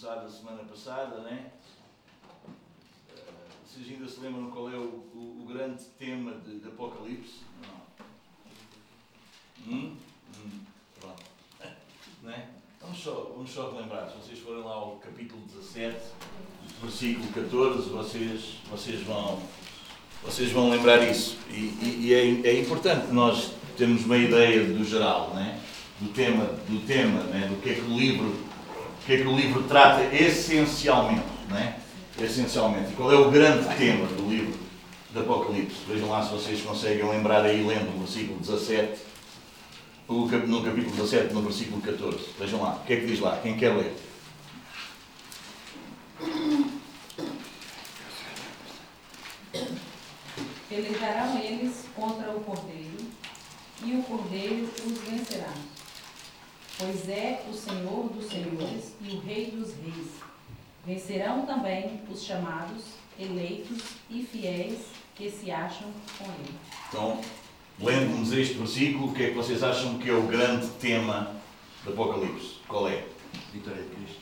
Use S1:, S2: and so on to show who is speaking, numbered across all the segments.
S1: começado a semana passada, né? Eh, vocês ainda se lembram qual é o, o, o grande tema de, de Apocalipse? Não. Hum? Hum. Pronto. Né? Vamos só, vamos só relembrar, se vocês forem lá ao capítulo 17, versículo 14, vocês, vocês, vão, vocês vão lembrar isso. E, e, e é, é importante nós termos uma ideia do geral, né? do tema, do tema né? do que é que o livro o que é que o livro trata essencialmente, né? Essencialmente. E qual é o grande tema do livro do Apocalipse? Vejam lá se vocês conseguem lembrar aí lendo o versículo 17, no capítulo 17, no versículo 14. Vejam lá, o que é que diz lá? Quem quer ler?
S2: Pelejarão eles contra o cordeiro, e o cordeiro os vencerá pois é o Senhor dos senhores e o Rei dos reis. Vencerão também os chamados, eleitos e fiéis que se acham com ele.
S1: Então, lendo-nos este versículo, o que é que vocês acham que é o grande tema do Apocalipse? Qual é?
S3: Vitória de Cristo.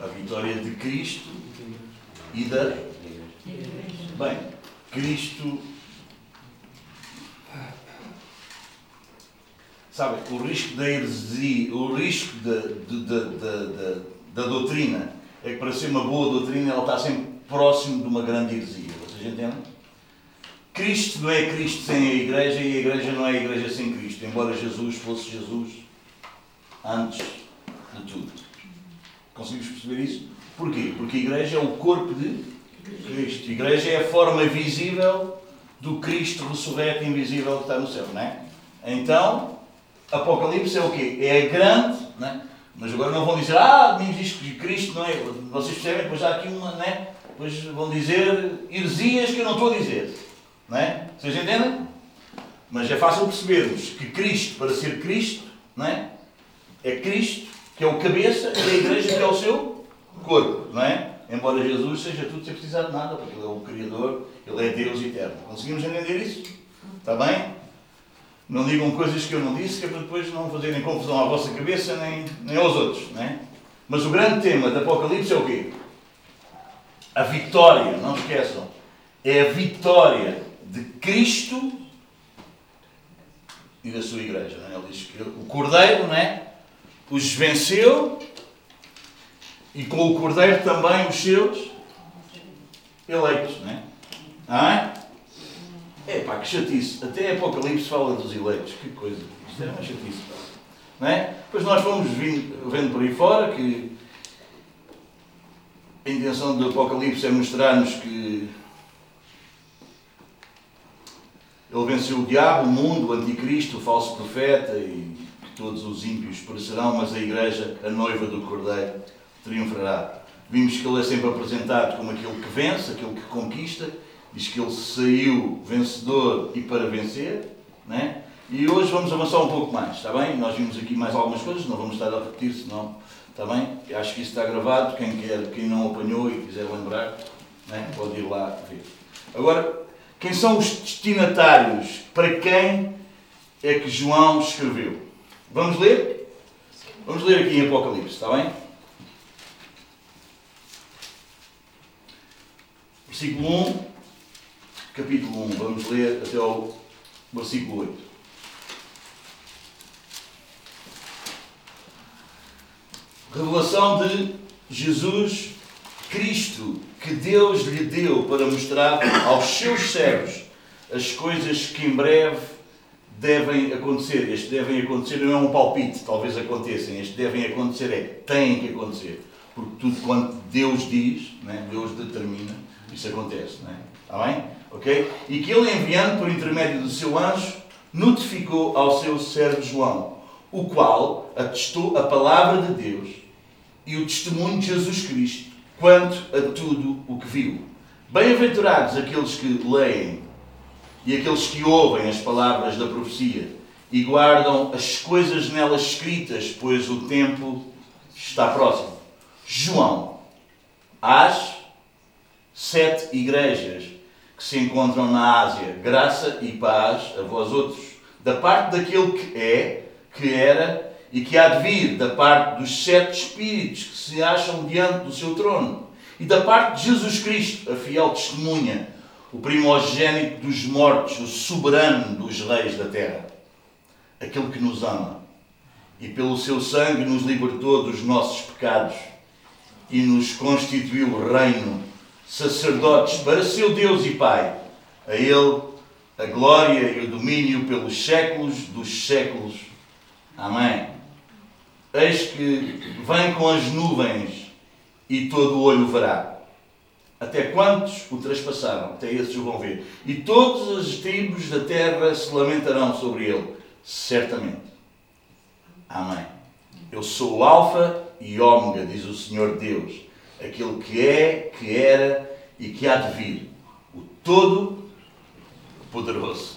S1: A vitória de Cristo e da. Bem, Cristo Sabe, o risco da heresia, o risco da, da, da, da, doutrina é que para ser uma boa doutrina ela está sempre próximo de uma grande heresia. Vocês entendem? Cristo não é Cristo sem a igreja e a igreja não é a igreja sem Cristo, embora Jesus fosse Jesus antes de tudo. Conseguimos perceber isso? Porquê? Porque a igreja é o corpo de Cristo. A igreja é a forma visível do Cristo ressurreto invisível que está no céu, não é? Então, Apocalipse é o quê? É grande, né? mas agora não vão dizer, ah, diz que Cristo não é. Vocês percebem, depois há aqui uma, né? Depois vão dizer heresias que eu não estou a dizer. Né? Vocês entendem? Mas é fácil percebermos que Cristo, para ser Cristo, né? é Cristo que é o cabeça e a igreja que é o seu corpo. Não é? Embora Jesus seja tudo sem precisar de nada, porque Ele é o Criador, Ele é Deus eterno. Conseguimos entender isso? Está bem? Não digam coisas que eu não disse, que é para depois não fazerem confusão à vossa cabeça nem, nem aos outros. Né? Mas o grande tema do Apocalipse é o quê? A vitória, não esqueçam. É a vitória de Cristo e da sua igreja. Né? Ele diz que o Cordeiro né, os venceu e com o Cordeiro também os seus eleitos. Né? Ah, é pá, que chatice. Até Apocalipse fala dos eleitos. Que coisa. Isto é uma chatice. Não é? Depois nós fomos vendo por aí fora que a intenção do Apocalipse é mostrar-nos que ele venceu o diabo, o mundo, o anticristo, o falso profeta e todos os ímpios perecerão, mas a igreja, a noiva do Cordeiro, triunfará. Vimos que ele é sempre apresentado como aquele que vence, aquele que conquista diz que ele saiu vencedor e para vencer, né? E hoje vamos avançar um pouco mais, está bem? Nós vimos aqui mais algumas coisas, não vamos estar a repetir, senão, está bem? Acho que isso está gravado, quem quer, quem não apanhou e quiser lembrar, né? pode ir lá ver. Agora, quem são os destinatários? Para quem é que João escreveu? Vamos ler? Vamos ler aqui em Apocalipse, está bem? Versículo 1 capítulo 1. Vamos ler até ao versículo 8. Revelação de Jesus Cristo, que Deus lhe deu para mostrar aos seus servos as coisas que em breve devem acontecer. Este devem acontecer não é um palpite, talvez aconteçam. Este devem acontecer é têm que acontecer. Porque tudo quanto Deus diz, né, Deus determina, isso acontece. Né? Está bem? Ok? E que ele, enviando por intermédio do seu anjo, notificou ao seu servo João, o qual atestou a palavra de Deus e o testemunho de Jesus Cristo quanto a tudo o que viu. Bem-aventurados aqueles que leem e aqueles que ouvem as palavras da profecia e guardam as coisas nelas escritas, pois o tempo está próximo. João, às sete igrejas que se encontram na Ásia, graça e paz a vós outros, da parte daquele que é, que era e que há de vir da parte dos sete espíritos que se acham diante do seu trono, e da parte de Jesus Cristo, a fiel testemunha, o primogênito dos mortos, o soberano dos reis da terra, aquele que nos ama e pelo seu sangue nos libertou dos nossos pecados e nos constituiu reino, sacerdotes para seu Deus e Pai. A Ele a glória e o domínio pelos séculos dos séculos. Amém. Eis que vem com as nuvens e todo o olho verá. Até quantos o traspassaram, até esses o vão ver. E todas as tribos da terra se lamentarão sobre ele, certamente. Amém. Eu sou o Alfa e Ômega, diz o Senhor Deus, aquele que é, que era e que há de vir, o Todo-Poderoso.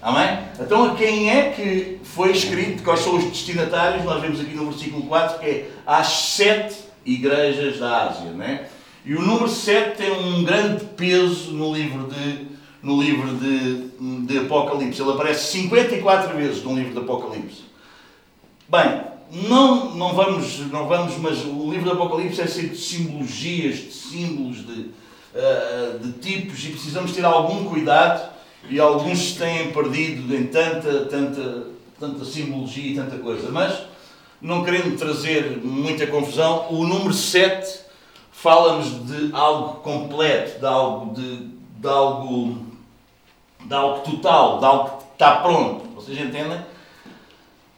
S1: Amém? Então, a quem é que foi escrito, quais são os destinatários? Nós vemos aqui no versículo 4 que é às sete igrejas da Ásia. Né? E o número 7 tem um grande peso no livro de, no livro de, de Apocalipse. Ele aparece 54 vezes no livro de Apocalipse. Bem, não, não, vamos, não vamos, mas o livro do Apocalipse é cheio de simbologias, de símbolos, de, uh, de tipos, e precisamos ter algum cuidado, e alguns se têm perdido em tanta, tanta, tanta simbologia e tanta coisa. Mas, não querendo trazer muita confusão, o número 7 fala-nos de algo completo, de algo, de, de, algo, de algo total, de algo que está pronto. Vocês entendem?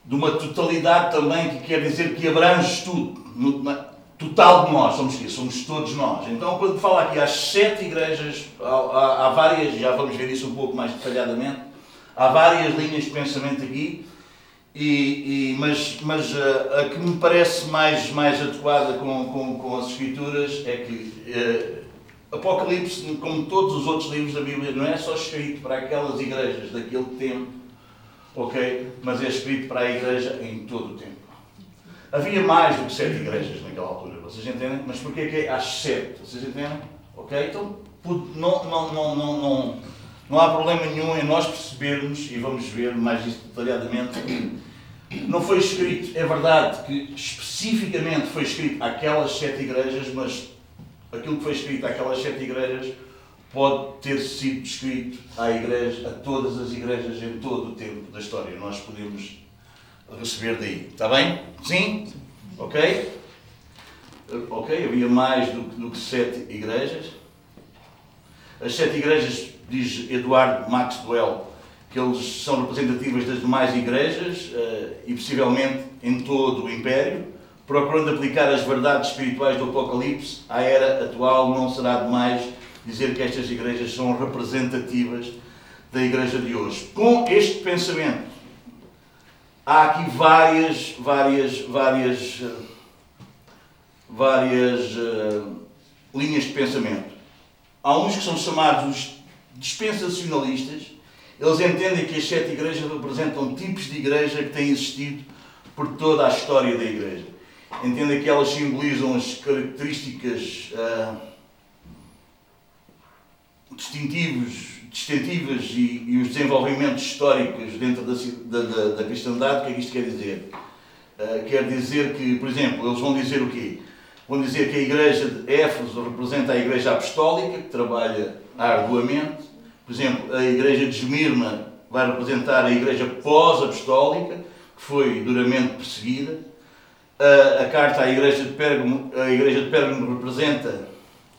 S1: De uma totalidade também que quer dizer que abrange tudo, no, na, total de nós, somos somos todos nós. Então, quando fala aqui às sete igrejas, há, há, há, várias, já vamos ver isso um pouco mais detalhadamente, há várias linhas de pensamento aqui, e, e mas, mas a, eh, a, que me parece mais, mais adequada com, com, com as Escrituras é que uh, Apocalipse, como todos os outros livros da Bíblia, não é só escrito para aquelas igrejas daquele tempo ok? Mas é escrito para a igreja em todo o tempo. Havia mais do que sete igrejas naquela altura, vocês entendem? Mas porquê que é às sete? Vocês entendem? Ok? Então, não, não, não, não, não, não há problema nenhum em nós percebermos, e vamos ver mais detalhadamente, não foi escrito, é verdade que especificamente foi escrito àquelas sete igrejas, mas aquilo que foi escrito àquelas sete igrejas pode ter sido escrito à igreja, a todas as igrejas em todo o tempo da história. Nós podemos receber daí. Está bem? Sim? Ok? Ok, havia mais do, do que sete igrejas. As sete igrejas, diz Eduardo Maxwell, que eles são representativas das demais igrejas uh, e possivelmente em todo o Império, procurando aplicar as verdades espirituais do Apocalipse à era atual, não será demais dizer que estas igrejas são representativas da igreja de hoje. Com este pensamento, há aqui várias, várias, várias, várias uh, linhas de pensamento. Há uns que são chamados os dispensacionalistas. Eles entendem que as sete igrejas representam tipos de igreja que têm existido por toda a história da igreja. Entendem que elas simbolizam as características uh, distintivos, distintivas e, e, os desenvolvimentos históricos dentro da, da, da, cristandade, o que é que isto quer dizer? Uh, quer dizer que, por exemplo, eles vão dizer o quê? Vão dizer que a igreja de Éfeso representa a igreja apostólica, que trabalha arduamente. Por exemplo, a igreja de Esmirna vai representar a igreja pós-apostólica, que foi duramente perseguida. Uh, a carta à igreja de Pérgamo, a igreja de Pérgamo representa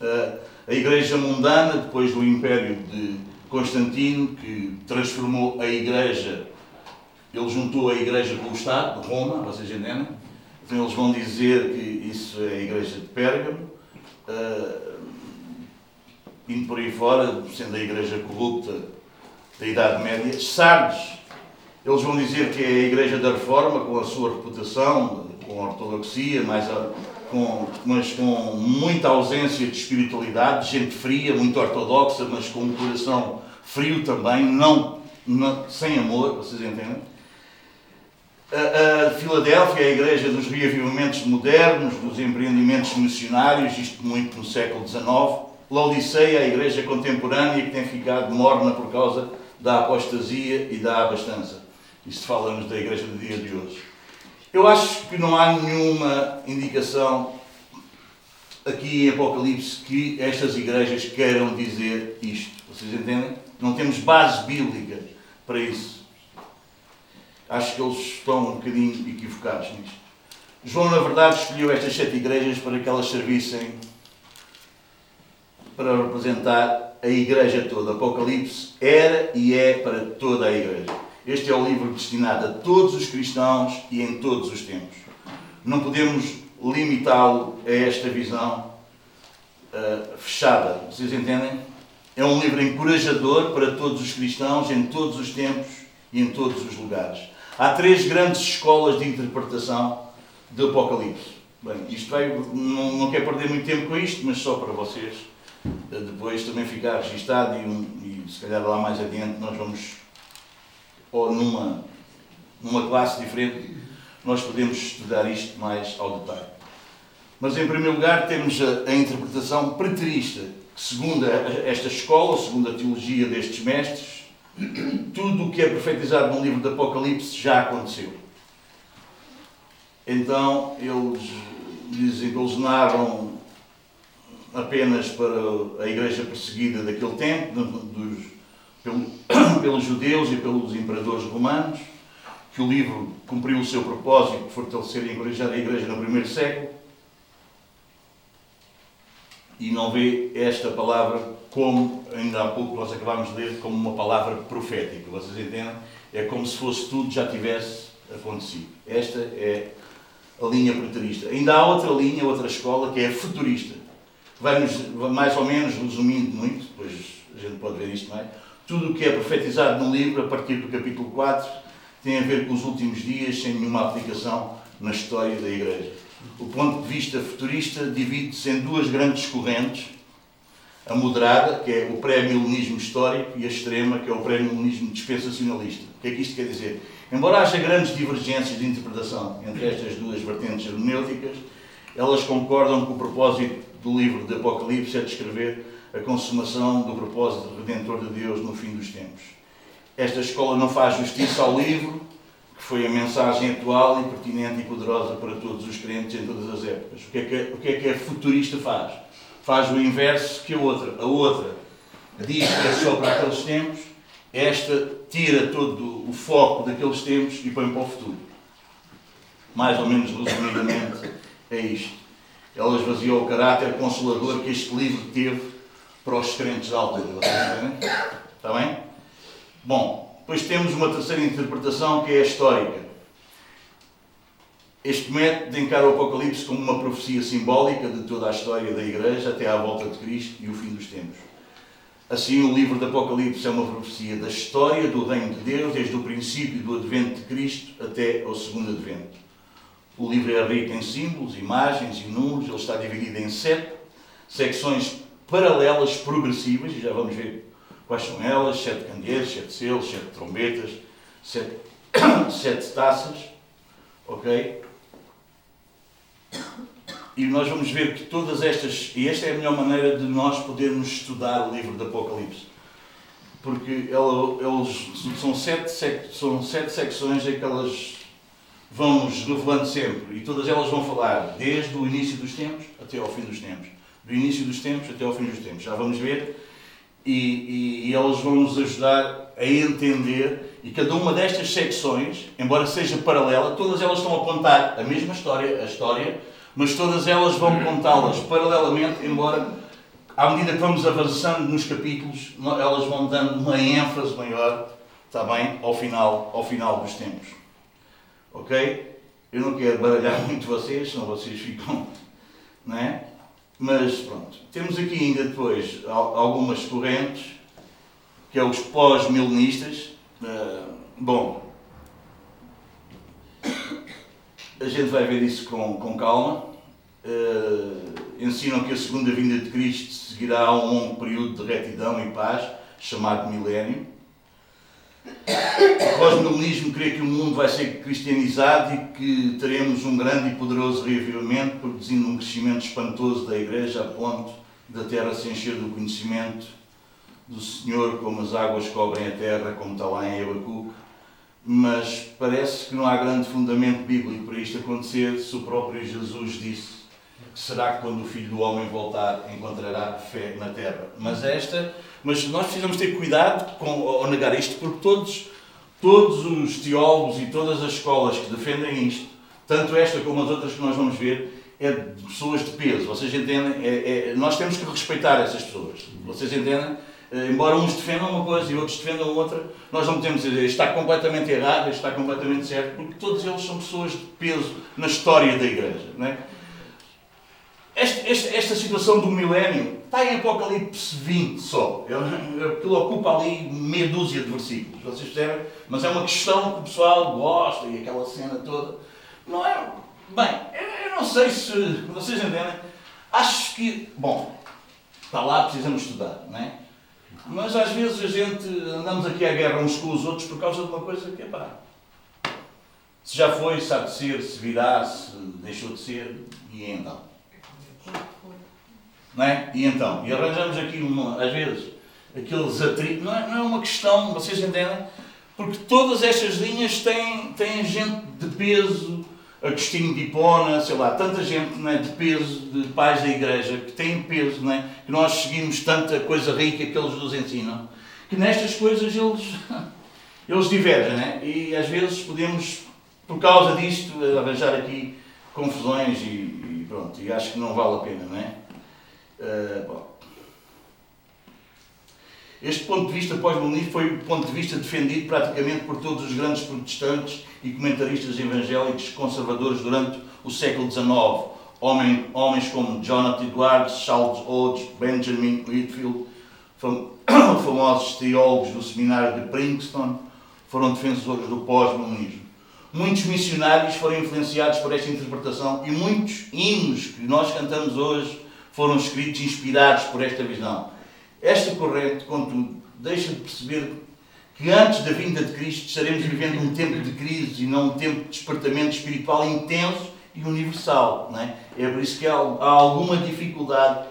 S1: uh, a Igreja mundana, depois do Império de Constantino, que transformou a Igreja, ele juntou a Igreja com o Estado, de Roma, vocês entendem? Então eles vão dizer que isso é a Igreja de Pérgamo, uh, indo por aí fora, sendo a Igreja corrupta da Idade Média. Sardes, eles vão dizer que é a Igreja da Reforma, com a sua reputação, com a ortodoxia, mais a com, mas com muita ausência de espiritualidade, de gente fria, muito ortodoxa, mas com um coração frio também, não, não sem amor, vocês entendem? A, a Filadélfia é a igreja dos reavivamentos modernos, dos empreendimentos missionários, isto muito no século XIX. Laodiceia é a igreja contemporânea que tem ficado morna por causa da apostasia e da abastança. Isto fala-nos da igreja do dia de hoje. Eu acho que não há nenhuma indicação aqui em Apocalipse que estas igrejas queiram dizer isto. Vocês entendem? Não temos base bíblica para isso. Acho que eles estão um bocadinho equivocados nisto. João, na verdade, escolheu estas sete igrejas para que elas servissem para representar a igreja toda. Apocalipse era e é para toda a igreja. Este é o livro destinado a todos os cristãos e em todos os tempos. Não podemos limitá-lo a esta visão uh, fechada. Vocês entendem? É um livro encorajador para todos os cristãos em todos os tempos e em todos os lugares. Há três grandes escolas de interpretação do Apocalipse. Bem, isto vai, não, não quero perder muito tempo com isto, mas só para vocês eh, depois também ficar registado e, um, e se calhar lá mais adiante nós vamos, ou numa, numa classe diferente, nós podemos estudar isto mais ao detalhe. Mas em primeiro lugar temos a, a interpretação preterista, que segundo esta escola, segundo a teologia destes mestres, tudo o que é profetizado no livro do Apocalipse já aconteceu. Então eles dizem apenas para a igreja perseguida daquele tempo, dos, pelo, pelos judeus e pelos imperadores romanos, que o livro cumpriu o seu propósito de fortalecer e encorajar a igreja no primeiro século, e não vê esta palavra como, ainda há pouco nós acabámos de ler, como uma palavra profética. Vocês entendem? É como se fosse tudo já tivesse acontecido. Esta é a linha preterista. Ainda há outra linha, outra escola, que é a futurista. Vai-nos, mais ou menos, resumindo muito, depois a gente pode ver isto mais, tudo o que é profetizado no livro, a partir do capítulo 4, tem a ver com os últimos dias, sem nenhuma aplicação na história da Igreja. O ponto de vista futurista divide-se em duas grandes correntes, a moderada, que é o pré-milenismo histórico, e a extrema, que é o pré-milenismo dispensacionalista. O que é que isto quer dizer? Embora haja grandes divergências de interpretação entre estas duas vertentes hermenêuticas, elas concordam que o propósito do livro de Apocalipse é descrever a consumação do propósito redentor de Deus no fim dos tempos. Esta escola não faz justiça ao livro, que foi a mensagem atual e pertinente e poderosa para todos os crentes em todas as épocas. O que é que, o que, é que a futurista faz? Faz o inverso que a outra. A outra diz que é só para aqueles tempos, esta tira todo o foco daqueles tempos e põe para o futuro. Mais ou menos resumidamente é isto. Ela esvaziou o caráter consolador que este livro teve para os crentes da altura. Está bem? Bom, depois temos uma terceira interpretação que é a histórica. Este método encara o Apocalipse como uma profecia simbólica de toda a história da Igreja até à volta de Cristo e o fim dos tempos. Assim, o livro do Apocalipse é uma profecia da história do Reino de Deus, desde o princípio do advento de Cristo até ao segundo advento. O livro é rico em símbolos, imagens e números, ele está dividido em sete secções paralelas progressivas, e já vamos ver quais são elas: sete candeeiros, sete selos, sete trombetas, sete, sete taças, ok? E nós vamos ver que todas estas, e esta é a melhor maneira de nós podermos estudar o livro do Apocalipse. Porque ela, eles, são, sete, são sete secções em que elas vão nos revelando sempre. E todas elas vão falar desde o início dos tempos até ao fim dos tempos. Do início dos tempos até ao fim dos tempos. Já vamos ver. E, e, e elas vão nos ajudar a entender. E cada uma destas secções, embora seja paralela, todas elas estão a contar a mesma história, a história mas todas elas vão contá-las paralelamente, embora à medida que vamos avançando nos capítulos, elas vão dando uma ênfase maior, está bem, ao final, ao final dos tempos. Ok? Eu não quero baralhar muito vocês, senão vocês ficam, não é? Mas pronto, temos aqui ainda depois algumas correntes, que é os pós-milenistas. Uh, bom, a gente vai ver isso com, com calma uh, ensinam que a segunda vinda de Cristo seguirá a um longo período de retidão e paz, chamado milénio. O pós-milenismo crê que o mundo vai ser cristianizado e que teremos um grande e poderoso reavivamento, produzindo um crescimento espantoso da Igreja a ponto da terra se encher do conhecimento do Senhor, como as águas cobrem a terra, como está lá em Abacuque. mas parece que não há grande fundamento bíblico para isto acontecer se o próprio Jesus disse que será que quando o Filho do Homem voltar encontrará fé na terra. Mas esta, mas nós precisamos ter cuidado com, ao negar isto, porque todos, todos os teólogos e todas as escolas que defendem isto, tanto esta como as outras que nós vamos ver, é de pessoas de peso. Vocês entendem? É, é, nós temos que respeitar essas pessoas. Vocês entendem? Eh, embora uns defendam uma coisa e outros defendam outra, nós não podemos dizer está completamente errado, está completamente certo, porque todos eles são pessoas de peso na história da Igreja. Não é? esta, esta, esta, situação do milénio está em Apocalipse 20 só. Aquilo ocupa ali meia dúzia de versículos, vocês percebem? Mas é uma questão que o pessoal gosta e aquela cena toda. Não é. Bem, eu não sei se vocês entendem. Acho que. Bom, está lá, precisamos estudar, não é? Mas às vezes a gente andamos aqui à guerra uns com os outros por causa de uma coisa que é pá. Se já foi, sabe de ser, se virá, se deixou de ser, e então. Não é? E então? E arranjamos aqui, às vezes, aqueles atritos. Não é, não é uma questão, vocês entendem? Porque todas estas linhas têm, têm gente de peso Agostinho de Hipona, sei lá, tanta gente é, de peso, de pais da igreja, que têm peso, é, que nós seguimos tanta coisa rica que eles nos ensinam, que nestas coisas eles, eles divergem, né? e às vezes podemos, por causa disto, arranjar aqui confusões e, e pronto, e acho que não vale a pena, não é? Uh, bom. Este ponto de vista pós-milenista foi o ponto de vista defendido praticamente por todos os grandes protestantes e comentaristas evangélicos conservadores durante o século XIX. Homem, homens como Jonathan Edwards, Charles Hodge, Benjamin Whitfield, famosos teólogos do seminário de Princeton, foram defensores do pós-milenismo. Muitos missionários foram influenciados por esta interpretação e muitos hinos que nós cantamos hoje foram escritos inspirados por esta visão. Esta corrente, contudo, deixa de perceber que antes da vinda de Cristo estaremos vivendo um tempo de crise e não um tempo de despertamento espiritual intenso e universal. Não é? é por isso que há, alguma dificuldade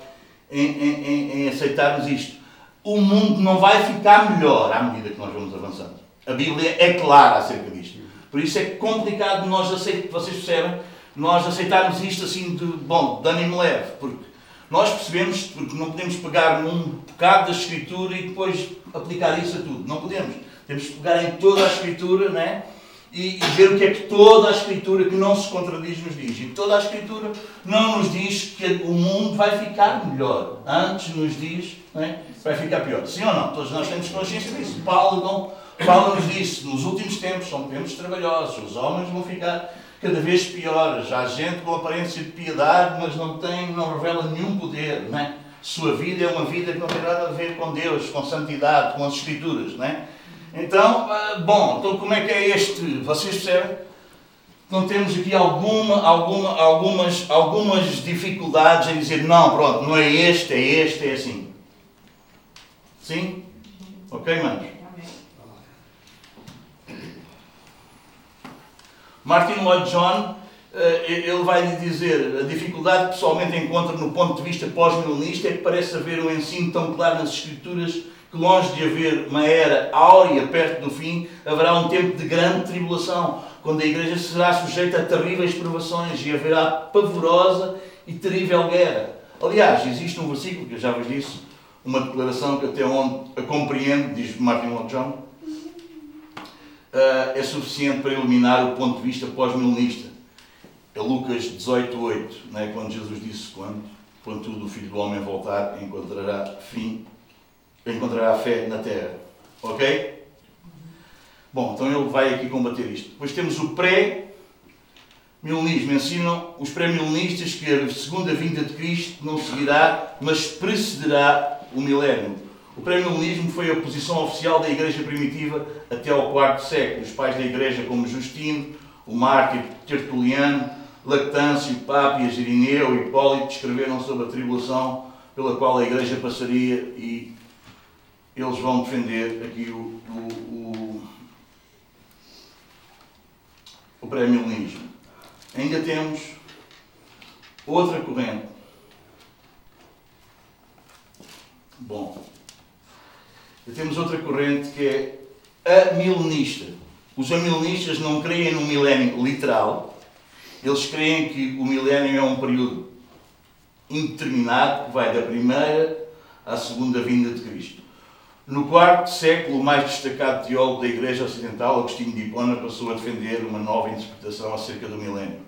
S1: em, em, em, aceitarmos isto. O mundo não vai ficar melhor à medida que nós vamos avançando. A Bíblia é clara acerca disto. Por isso é complicado nós aceitarmos, vocês percebem, nós aceitarmos isto assim de, bom, de ânimo leve, porque nós percebemos, porque não podemos pegar num bocado da Escritura e depois aplicar isso a tudo. Não podemos. Temos que pegar em toda a Escritura né? e, e ver o que é que toda a Escritura que não se contradiz nos diz. E toda a Escritura não nos diz que o mundo vai ficar melhor. Antes nos diz né? vai ficar pior. Sim ou não? Todos nós temos consciência disso. Paulo, não, Paulo nos disse, nos últimos tempos são tempos trabalhosos, os homens vão ficar cada vez piores. Há gente com aparência de piedade, mas não tem, não revela nenhum poder, não é? Sua vida é uma vida que não tem nada a ver com Deus, com santidade, com as Escrituras, não é? Então, ah, bom, então como é que é este? Vocês percebem? Então temos aqui alguma, alguma, algumas, algumas dificuldades em dizer, não, pronto, não é este, é este, é assim. Sim? Ok, manos? Martin Lloyd John, eh, ele vai lhe dizer, a dificuldade que pessoalmente encontra no ponto de vista pós-milenista é que parece haver um ensino tão claro nas Escrituras que longe de haver uma era áurea perto do fim, haverá um tempo de grande tribulação, quando a Igreja será sujeita a terríveis provações e haverá pavorosa e terrível guerra. Aliás, existe um versículo que eu já vos disse, uma declaração que até onde a compreendo, diz Martin Lloyd John, é suficiente para eliminar o ponto de vista pós-milenista. É Lucas 18.8, né, quando Jesus disse quando, quando tudo o Filho do Homem voltar, encontrará fim, encontrará fé na terra. Ok? Bom, então ele vai aqui combater isto. Depois temos o pré-milenismo. Ensinam os pré-milenistas que a segunda vinda de Cristo não seguirá, mas precederá o milénio. O premilenismo foi a posição oficial da Igreja primitiva até ao quarto século. Os pais da Igreja, como Justino, o mártir Tertuliano, Lactâncio, Pápias, Irineu e Hipólito, escreveram sobre a tribulação pela qual a Igreja passaria e eles vão defender aqui o, o, o, o. Ainda temos outra corrente. Bom, e temos outra corrente que é a milenista. Os amilenistas não creem no milénio literal, eles creem que o milénio é um período indeterminado que vai da primeira à segunda vinda de Cristo. No quarto século, o mais destacado teólogo da Igreja Ocidental, Agostinho de Hipona, passou a defender uma nova interpretação acerca do milénio.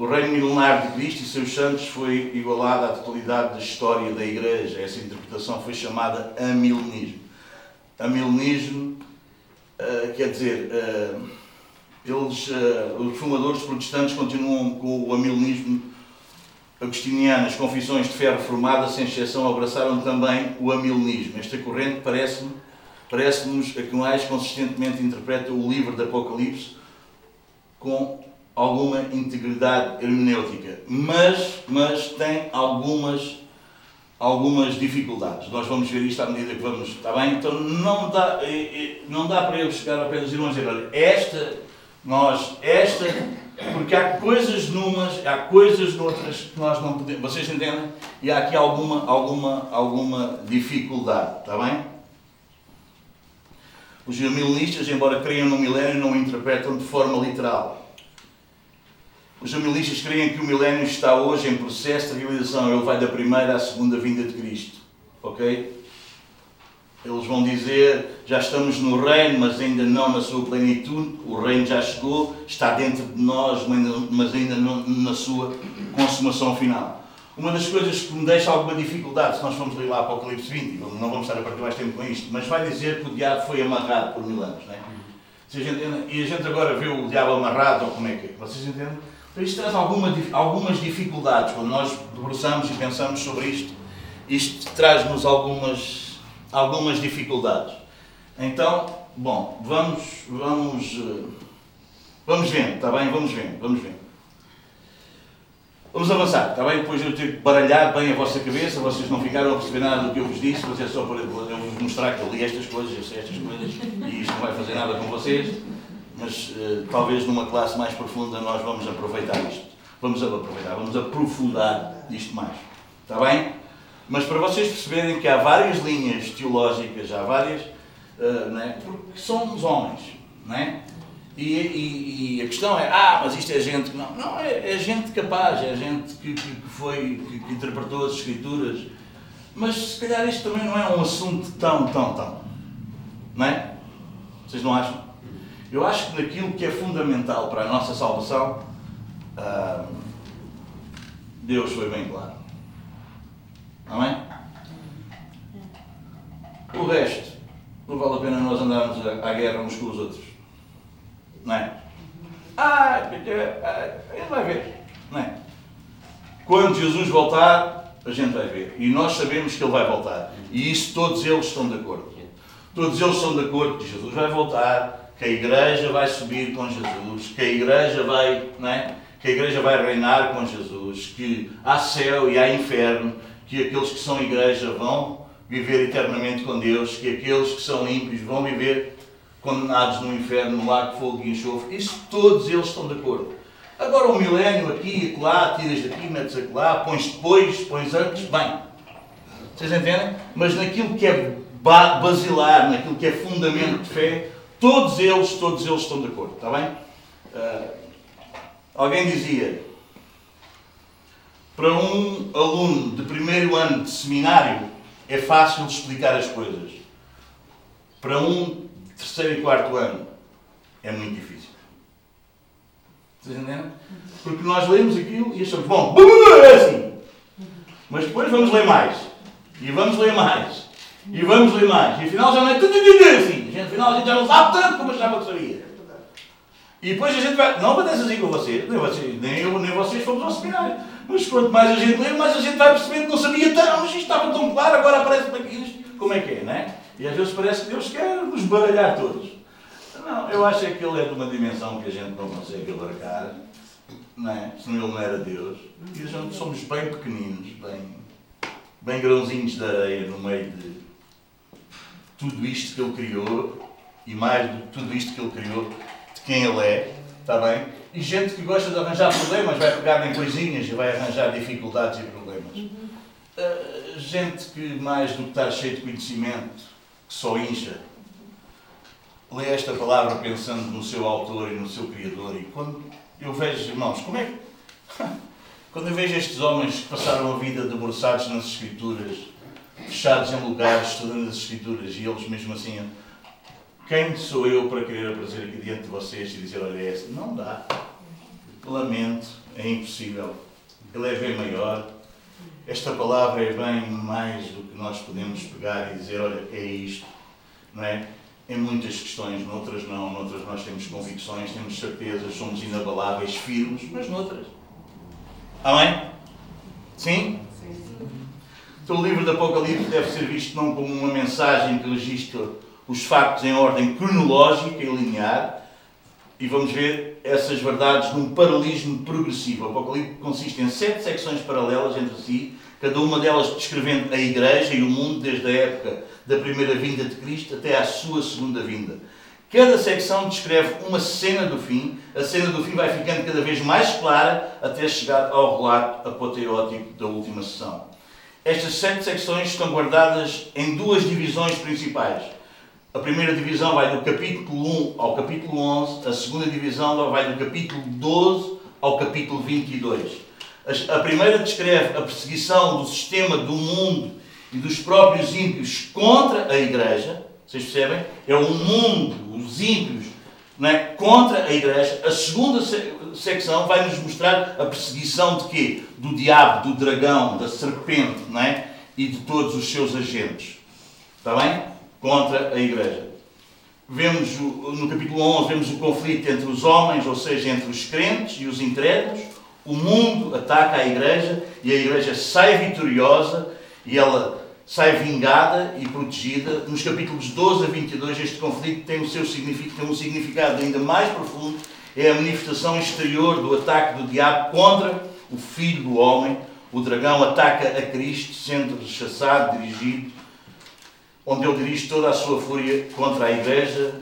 S1: O reino milenar de Cristo e seus santos foi igualado à totalidade da história da Igreja. Essa interpretação foi chamada amilenismo. Amilenismo uh, quer dizer, uh, eles, uh, os fumadores protestantes continuam com o amilenismo agostiniano. As confissões de fé reformada, sem exceção, abraçaram também o amilenismo. Esta corrente parece-nos parece a que mais consistentemente interpreta o livro do Apocalipse com alguma integridade hermenêutica, mas, mas tem algumas, algumas dificuldades. Nós vamos ver isto à medida que vamos, está bem? Então não dá, não dá para eu chegar ao pé dos irmãos e dizer, olha, esta, nós, esta, porque há coisas numas, há coisas noutras que nós não podemos, vocês entendem? E há aqui alguma, alguma, alguma dificuldade, está bem? Os milenistas, embora creiam no milénio, não o interpretam de forma literal. Os amilistas creem que o milénio está hoje em processo de realização. Ele vai da primeira à segunda vinda de Cristo. Ok? Eles vão dizer, já estamos no reino, mas ainda não na sua plenitude. O reino já chegou, está dentro de nós, mas ainda não na sua consumação final. Uma das coisas que me deixa alguma dificuldade, se nós formos ler lá Apocalipse 20, não vamos estar a partir mais tempo com isto, mas vai dizer que o diabo foi amarrado por mil anos. Não é? a gente, e a gente agora vê o diabo amarrado, ou como é que é? Vocês entendem? Então isto traz alguma, algumas dificuldades quando nós debruçamos e pensamos sobre isto. Isto traz-nos algumas, algumas dificuldades. Então, bom, vamos, vamos, eh, vamos vendo, está bem? Vamos vendo, vamos vendo. Vamos avançar, está bem? Depois eu tenho que baralhar bem a vossa cabeça, vocês não ficaram a perceber nada do que eu vos disse, mas é só para eu vos mostrar que eu li estas coisas, eu sei estas coisas, e isto não vai fazer nada com vocês mas uh, talvez numa classe mais profunda nós vamos aproveitar isto. Vamos aproveitar, vamos aprofundar isto mais. Está bem? Mas para vocês perceberem que há várias linhas teológicas, há várias, uh, né? porque somos homens, não é? E, e, e, a questão é, ah, mas isto é gente que não. Não, é, é gente capaz, é gente que, que, que foi, que, que, interpretou as escrituras. Mas se calhar isto também não é um assunto tão, tão, tão. Não é? Vocês não acham? Eu acho que naquilo que é fundamental para a nossa salvação, uh, Deus foi bem claro. Amém? O resto, não vale a pena nós andarmos à guerra uns com os outros. Não é? Ah, ele vai ver. Não é? Quando Jesus voltar, a gente vai ver. E nós sabemos que ele vai voltar. E isso todos eles estão de acordo. Todos eles estão de acordo que Jesus vai voltar, que a igreja vai subir com Jesus, que a igreja vai, não é? que a igreja vai reinar com Jesus, que há céu e há inferno, que aqueles que são igreja vão viver eternamente com Deus, que aqueles que são ímpios vão viver condenados no inferno, no lago de fogo e enxofre. Isso todos eles estão de acordo. Agora o milénio aqui e lá, tiras daqui, metes lá, pões depois, pões antes, bem. Vocês entendem? Mas naquilo que é basilar, naquilo que é fundamento de fé, Todos eles, todos eles estão de acordo, está bem? Uh, alguém dizia, para um aluno de primeiro ano de seminário é fácil explicar as coisas. Para um de terceiro e quarto ano é muito difícil. Vocês entendem? Porque nós lemos aquilo e achamos, bom, é assim. Mas depois vamos ler mais. E vamos ler mais. E vamos ler mais. E afinal já não é tudo assim. Gente, afinal a gente já não sabe tanto como achava que sabia. E depois a gente vai. Não acontece assim com vocês, nem, vocês, nem eu, nem vocês fomos ao seminário. Mas quanto mais a gente lê, mais a gente vai percebendo que não sabia tanto, mas isto estava tão claro, agora aparece aqui. Como é que é, não é? E às vezes parece que Deus quer nos baralhar todos. Não, eu acho é que ele é de uma dimensão que a gente não consegue abarcar, não é? Senão ele não era Deus. E a gente somos bem pequeninos, bem, bem grãozinhos de areia no meio de tudo isto que ele criou e mais de tudo isto que ele criou, de quem ele é, está bem? E gente que gosta de arranjar problemas, vai pegar em coisinhas e vai arranjar dificuldades e problemas. Uh, gente que mais do que estar cheio de conhecimento, que só incha. lê esta palavra pensando no seu autor e no seu criador. E quando eu vejo, irmãos, como é que. Quando eu vejo estes homens que passaram a vida debruçados nas Escrituras, fechados em lugares, estudando as Escrituras, e eles mesmo assim, quem sou eu para querer aparecer aqui diante de vocês e dizer, olha, é esta? Não dá. Lamento, é impossível. Ele é bem maior. Esta palavra é bem mais do que nós podemos pegar e dizer, olha, é isto. Não é? Em muitas questões, noutras não, noutras nós temos convicções, temos certezas, somos inabaláveis, firmes, mas noutras. Amém? Sim? Então o livro do Apocalipse deve ser visto não como uma mensagem que registra os factos em ordem cronológica e linear, e vamos ver essas verdades num paralelismo progressivo. O Apocalipse consiste em sete secções paralelas entre si, cada uma delas descrevendo a Igreja e o mundo desde a época da primeira vinda de Cristo até à sua segunda vinda. Cada secção descreve uma cena do fim, a cena do fim vai ficando cada vez mais clara até chegar ao relato apoteótico da última sessão. Estas sete secções estão guardadas em duas divisões principais. A primeira divisão vai do capítulo 1 ao capítulo 11, a segunda divisão vai do capítulo 12 ao capítulo 22. A primeira descreve a perseguição do sistema do mundo e dos próprios ímpios contra a Igreja. Vocês percebem? É o mundo, os ímpios, é? contra a Igreja. A segunda secção vai nos mostrar a perseguição de quê? Do diabo, do dragão, da serpente não é? e de todos os seus agentes. Está bem? Contra a Igreja. Vemos no capítulo 11 vemos o conflito entre os homens, ou seja, entre os crentes e os incrédulos. O mundo ataca a Igreja e a Igreja sai vitoriosa e ela sai vingada e protegida. Nos capítulos 12 a 22, este conflito tem, o seu significado, tem um significado ainda mais profundo. É a manifestação exterior do ataque do diabo contra o Filho do Homem. O dragão ataca a Cristo, sendo rechaçado, dirigido, onde ele dirige toda a sua fúria contra a Igreja.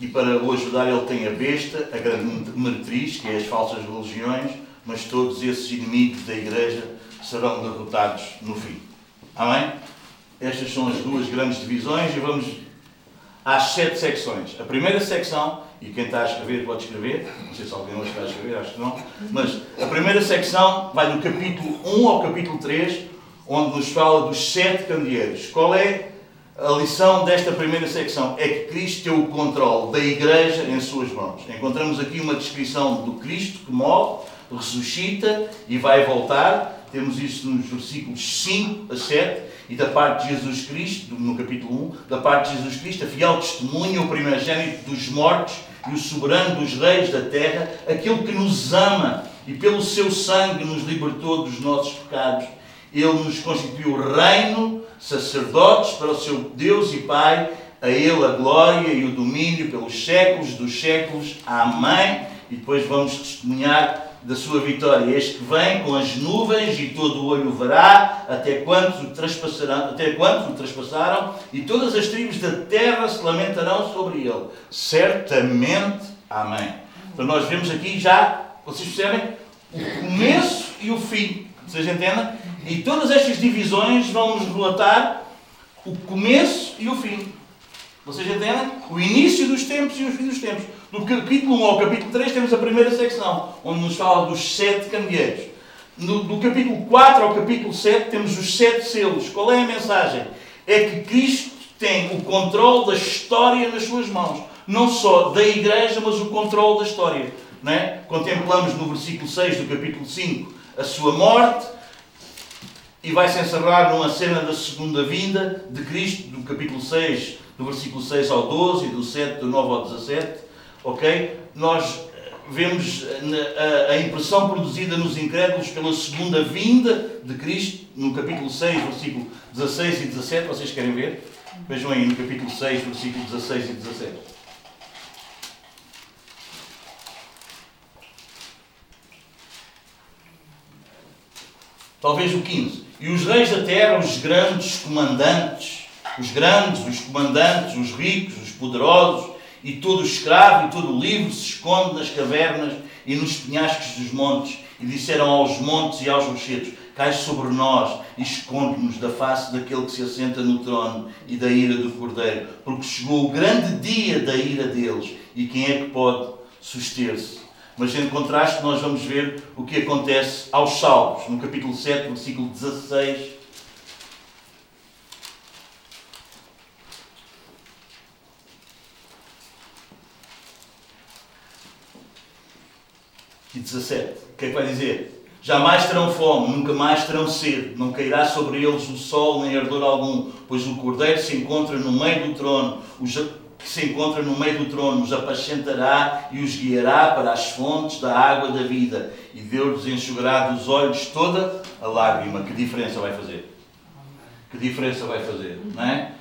S1: E para o ajudar, ele tem a besta, a grande meretriz, que é as falsas religiões, mas todos esses inimigos da Igreja serão derrotados no fim. Amém? Estas são as duas grandes divisões e vamos às sete secções. A primeira secção, e quem está a escrever pode escrever, não sei se alguém hoje está a escrever, acho que não, mas a primeira secção vai do capítulo 1 ao capítulo 3, onde nos fala dos sete candeeiros. Qual é a lição desta primeira secção? É que Cristo tem o controle da igreja em suas mãos. Encontramos aqui uma descrição do Cristo que morre, ressuscita e vai voltar temos isso nos versículos 5 a 7, e da parte de Jesus Cristo, no capítulo 1, da parte de Jesus Cristo, a fiel testemunha, o primogênito dos mortos e o soberano dos reis da terra, aquele que nos ama e pelo seu sangue nos libertou dos nossos pecados. Ele nos constituiu reino, sacerdotes para o seu Deus e Pai, a Ele a glória e o domínio pelos séculos dos séculos. Amém. E depois vamos testemunhar da sua vitória. Este que vem com as nuvens e todo o olho verá, até quantos o traspassaram, até quantos o traspassaram, e todas as tribos da terra se lamentarão sobre ele. Certamente. Amém. Então nós vemos aqui já, vocês percebem, o começo e o fim. Vocês entendem? E todas estas divisões vão nos relatar o começo e o fim. Vocês entendem? O início dos tempos e o fim dos tempos. Do capítulo 1 ao capítulo 3 temos a primeira secção, onde nos fala dos sete candeeiros. No, do capítulo 4 ao capítulo 7 temos os sete selos. Qual é a mensagem? É que Cristo tem o controle da história nas suas mãos. Não só da igreja, mas o controle da história. Não é? Contemplamos no versículo 6 do capítulo 5 a sua morte e vai-se encerrar numa cena da segunda vinda de Cristo, do capítulo 6, do versículo 6 ao 12 e do 7, do 9 ao 17 ok? Nós eh, vemos eh, a, impressão produzida nos incrédulos pela segunda vinda de Cristo, no capítulo 6, versículo 16 e 17. Vocês querem ver? Vejam aí no capítulo 6, versículo 16 e 17. Talvez o 15. E os reis da terra, os grandes comandantes, os grandes, os comandantes, os ricos, os poderosos, e todo escravo e todo livre se esconde nas cavernas e nos penhascos dos montes, E disseram aos montes e aos rochedos: Cai sobre nós e esconde-nos da face daquele que se assenta no trono e da ira do Cordeiro, porque chegou o grande dia da ira deles, e quem é que pode suster-se? Mas em contraste, nós vamos ver o que acontece aos Salmos, no capítulo 7, versículo 16 e 17. O que é que vai dizer? Jamais terão fome, nunca mais terão sede, não cairá sobre eles o sol nem ardor algum, pois o Cordeiro se encontra no meio do trono, os que se encontra no meio do trono, os apacentará e os guiará para as fontes da água da vida, e Deus lhes enxugará dos olhos toda a lágrima. Que diferença vai fazer? Que diferença vai fazer? Não é?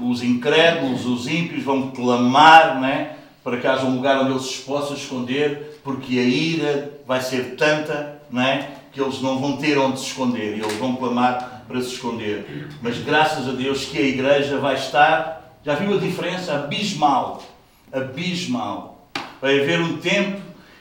S1: Os incrédulos, os ímpios vão clamar, não é? para que haja um lugar onde eles se possam esconder, porque a ira vai ser tanta, não é? Que eles não vão ter onde se esconder e eles vão clamar para se esconder. Mas graças a Deus que a igreja vai estar, já viu a diferença? Abismal. Abismal. Vai haver um tempo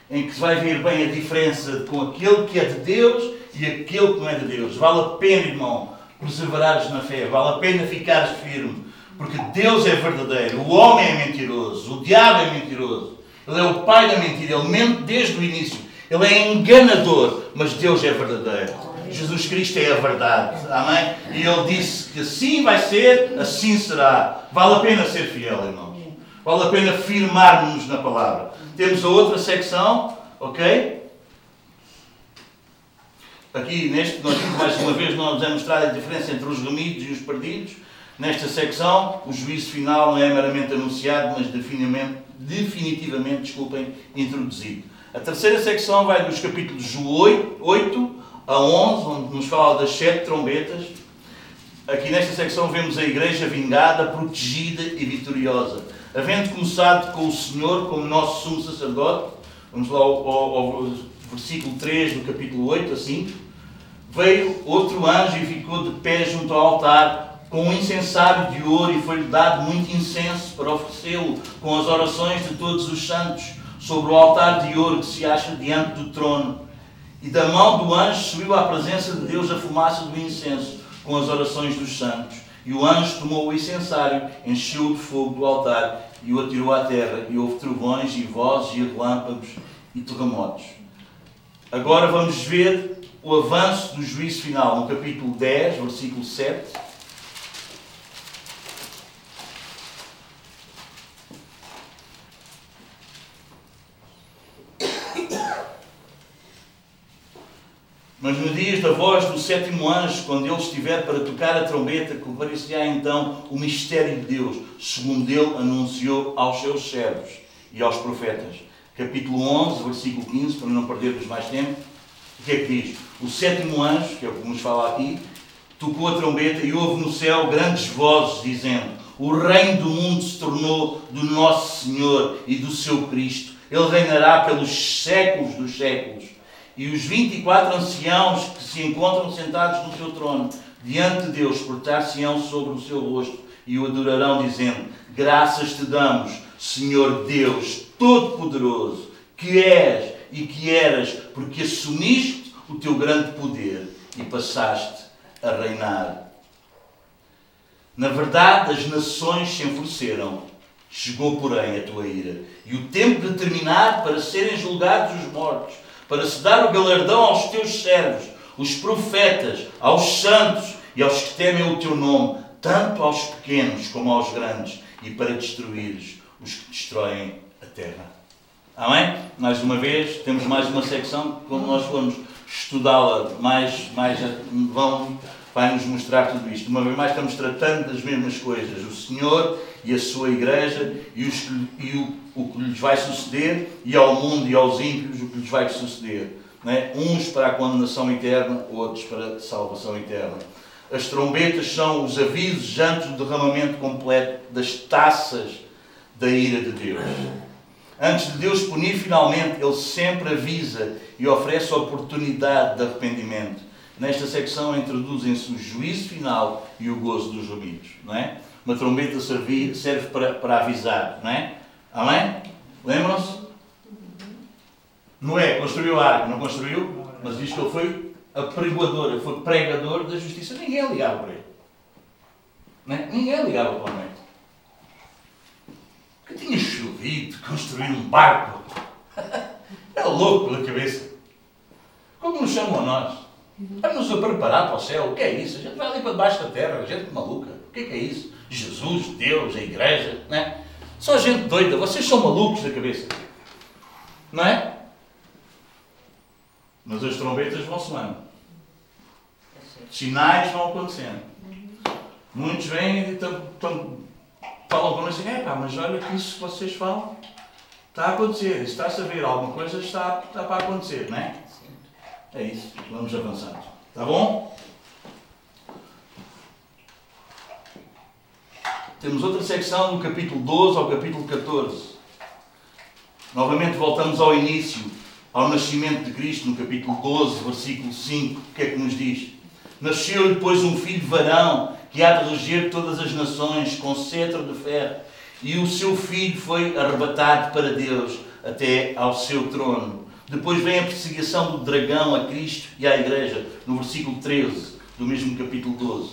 S1: em que se vai ver bem a diferença com aquele que é de Deus e aquele que não é de Deus. Vale a pena, irmão, perseverares na fé, vale a pena ficares firme porque Deus é verdadeiro, o homem é mentiroso, o diabo é mentiroso. Ele é o pai da mentira, ele mente desde o início. Ele é enganador, mas Deus é verdadeiro. Jesus Cristo é a verdade. Amém? E ele disse que assim vai ser, assim será. Vale a pena ser fiel, irmãos. Vale a pena firmarmos na palavra. Temos a outra secção, ok? Aqui neste, nós mais uma vez, nós vamos mostrar a diferença entre os remidos e os perdidos. Nesta secção, o juízo final não é meramente anunciado, mas definitivamente, definitivamente desculpem, introduzido. A terceira secção vai dos capítulos 8 a 11, onde nos fala das sete trombetas. Aqui nesta secção vemos a igreja vingada, protegida e vitoriosa. Havendo começado com o Senhor como nosso sumo sacerdote, vamos lá ao, ao, ao versículo 3 do capítulo 8, assim, veio outro anjo e ficou de pé junto ao altar com um incensário de ouro e foi-lhe dado muito incenso para oferecê-lo com as orações de todos os santos sobre o altar de ouro que se acha diante do trono. E da mão do anjo subiu à presença de Deus a fumaça do incenso com as orações dos santos. E o anjo tomou o incensário, encheu-o de fogo do altar e o atirou à terra. E houve trovões e vozes e relâmpagos e terremotos. Agora vamos ver o avanço do juízo final no capítulo 10, versículo 7 Mas nos dias da voz do sétimo anjo, quando ele estiver para tocar a trombeta, comparecerá então o mistério de Deus, segundo ele anunciou aos seus servos e aos profetas. Capítulo 11, versículo 15, para não perdermos mais tempo. O que é que diz? O sétimo anjo, que é o que nos fala aqui, tocou a trombeta e houve no céu grandes vozes dizendo: O reino do mundo se tornou do nosso Senhor e do seu Cristo. Ele reinará pelos séculos dos séculos e os 24 anciãos que se encontram sentados no seu trono, diante de Deus, portar-se-ão sobre o seu rosto e o adorarão, dizendo: Graças te damos, Senhor Deus Todo-Poderoso, que és e que eras, porque assumiste o teu grande poder e passaste a reinar. Na verdade, as nações se enfureceram. Chegou, porém, a tua ira, e o tempo determinado para serem julgados os mortos para se dar o galardão aos teus servos, os profetas, aos santos e aos que temem o teu nome, tanto aos pequenos como aos grandes, e para destruires os que destroem a terra. Amém? Mais uma vez, temos mais uma secção, quando nós formos estudá-la mais, mais vão, vai nos mostrar tudo isto. Uma vez mais, estamos tratando das mesmas coisas. O Senhor e a sua igreja e, os, e o, o, que lhes vai suceder, e ao mundo e aos ímpios o que lhes vai suceder. É? Uns para a condenação eterna, outros para a salvação eterna. As trombetas são os avisos antes do derramamento completo das taças da ira de Deus. Antes de Deus punir finalmente, Ele sempre avisa e oferece a oportunidade de arrependimento. Nesta secção introduzem-se o juízo final e o gozo dos remidos. Não é? Uma trombeta serve, serve para, para avisar, não é? Amém? Lembram-se? Noé construiu a arca, não construiu? Mas diz que ele foi apregoador, ele foi pregador da justiça. Ninguém ligava para ele. Né? Ninguém ligava para o homem. Que tinha chovido construir um barco. É louco pela cabeça. Como nos chamam a nós? Estamos a preparar para o céu. O que é isso? A gente vai ali para debaixo da terra, gente maluca. O que é, que é isso? Jesus, Deus, a igreja, né? Só gente doida. Vocês são malucos da cabeça. Não é? Mas as trombetas vão soando. Sinais vão acontecendo. Muitos vêm e estão, falam connosco assim, é pá, mas olha que isso que vocês falam está a acontecer. Está a saber alguma coisa, está, está para acontecer, não é? É isso. Vamos avançando. Tá bom? Temos outra secção do capítulo 12 ao capítulo 14. Novamente voltamos ao início, ao nascimento de Cristo, no capítulo 12, versículo 5. O que é que nos diz? Nasceu-lhe, pois, um filho varão, que há de reger todas as nações com cetro de ferro, e o seu filho foi arrebatado para Deus até ao seu trono. Depois vem a perseguição do dragão a Cristo e à Igreja, no versículo 13 do mesmo capítulo 12.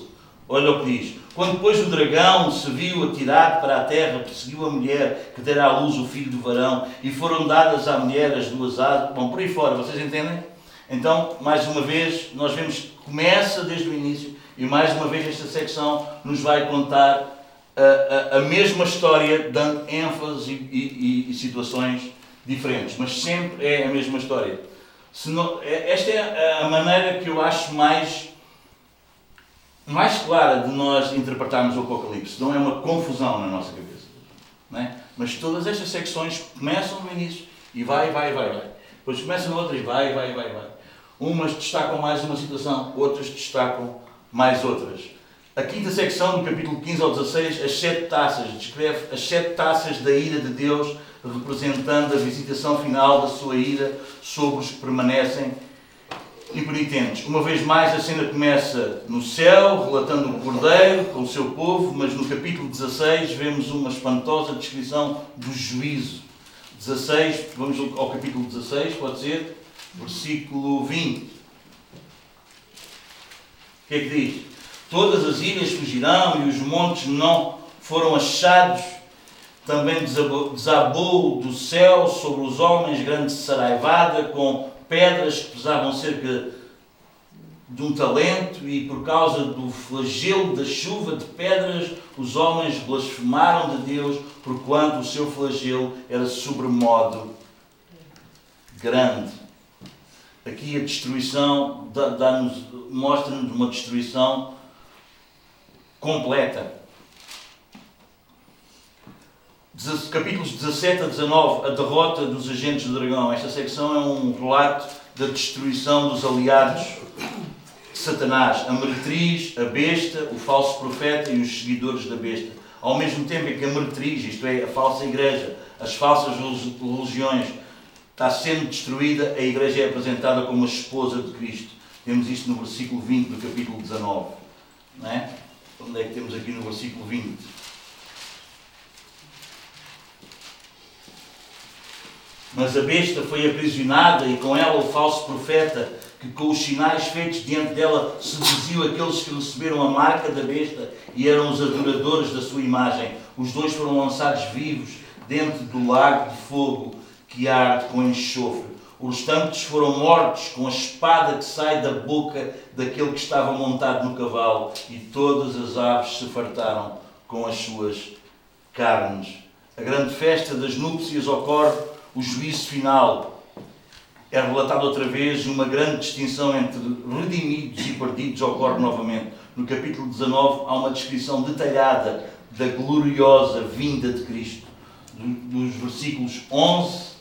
S1: Olha o que diz. Quando depois o dragão se viu atirado para a terra, perseguiu a mulher que terá à luz o filho do varão, e foram dadas à mulher as duas asas. Bom, por aí fora, vocês entendem? Então, mais uma vez, nós vemos que começa desde o início, e mais uma vez esta secção nos vai contar a, a, a mesma história, dando ênfase e, e, e situações diferentes, mas sempre é a mesma história. Não, é, esta é a maneira que eu acho mais, mais clara de nós interpretarmos o Apocalipse. Não é uma confusão na nossa cabeça. É? Mas todas estas secções começam no início e vai, vai, vai, vai. Depois começam na outra e vai, vai, vai, vai. Umas destacam mais uma situação, outras destacam mais outras. A quinta secção, do capítulo 15 ao 16, as sete taças, descreve as sete taças da ira de Deus representando a visitação final da sua ira sobre os que permanecem impenitentes. Uma vez mais, a cena começa no céu, relatando o Cordeiro com o seu povo, mas no capítulo 16 vemos uma espantosa descrição do juízo. 16, vamos ao capítulo 16, pode ser? Versículo 20. O que é que diz? Todas as ilhas fugirão e os montes não foram achados também desabou do céu sobre os homens grande saraivada, com pedras que pesavam cerca de um talento, e por causa do flagelo da chuva de pedras, os homens blasfemaram de Deus, porquanto o seu flagelo era sobremodo grande. Aqui a destruição mostra-nos uma destruição completa capítulos 17 a 19, a derrota dos agentes do dragão. Esta secção é um relato da destruição dos aliados de Satanás, a meretriz, a besta, o falso profeta e os seguidores da besta. Ao mesmo tempo em que a meretriz, isto é, a falsa igreja, as falsas religiões, está sendo destruída, a igreja é apresentada como a esposa de Cristo. Temos isto no versículo 20 do capítulo 19. Não é? Onde é que temos aqui no versículo 20? Mas a besta foi aprisionada e com ela o falso profeta, que com os sinais feitos diante dela seduziu aqueles que receberam a marca da besta e eram os adoradores da sua imagem. Os dois foram lançados vivos dentro do lago de fogo que arde com enxofre. Os restantes foram mortos com a espada que sai da boca daquele que estava montado no cavalo, e todas as aves se fartaram com as suas carnes. A grande festa das núpcias ocorre o juízo final é relatado outra vez e uma grande distinção entre redimidos e perdidos ocorre novamente. No capítulo 19 há uma descrição detalhada da gloriosa vinda de Cristo. Dos versículos 11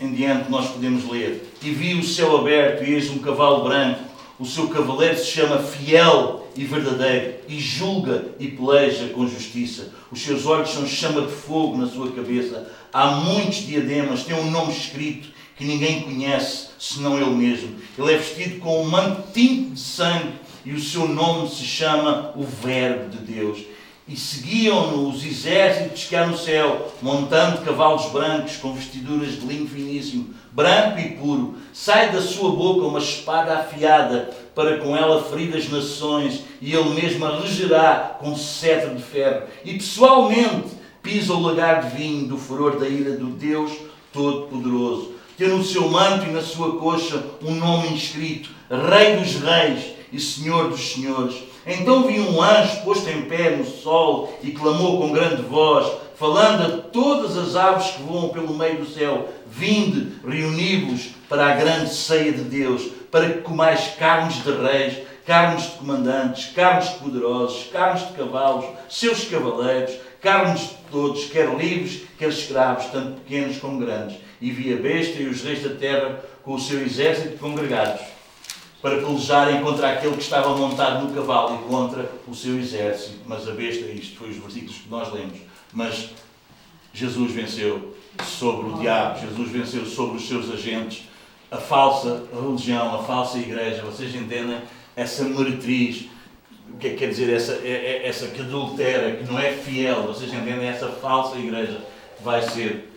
S1: em diante nós podemos ler. E vi o céu aberto e eis um cavalo branco. O seu cavaleiro se chama Fiel e verdadeiro, e julga e peleja com justiça. Os seus olhos são chama de fogo na sua cabeça. Há muitos diademas, tem um nome escrito que ninguém conhece, senão ele mesmo. Ele é vestido com um manto tinto de sangue e o seu nome se chama o Verbo de Deus. e seguiam-no os exércitos que há no céu, montando cavalos brancos com vestiduras de linho finíssimo, branco e puro. Sai da sua boca uma espada afiada, para com ela ferir as nações, e ele mesmo a regerá com cetro de ferro. E pessoalmente pisa o lagar de vinho do furor da ira do Deus Todo-Poderoso. Tem no seu manto e na sua coxa um nome inscrito: Rei dos Reis e Senhor dos Senhores. Então vi um anjo posto em pé no sol e clamou com grande voz, falando a todas as aves que voam pelo meio do céu: Vinde, reuni-vos para a grande ceia de Deus, para que comais carnes de reis, carnes de comandantes, carnes de poderosos, carnes de cavalos, seus cavaleiros, carnes de todos, quer livres, quer escravos, tanto pequenos como grandes. E vi a besta e os reis da terra com o seu exército congregados para pelejarem contra aquele que estava montado no cavalo e contra o seu exército. Mas a besta, isto foi os versículos que nós lemos, mas Jesus venceu sobre o diabo, Jesus venceu sobre os seus agentes, a falsa religião, a falsa igreja. Vocês entendem? Essa meretriz, o que é que quer dizer? Essa, é, é, essa que adultera, que não é fiel. Vocês entendem? Essa falsa igreja vai ser,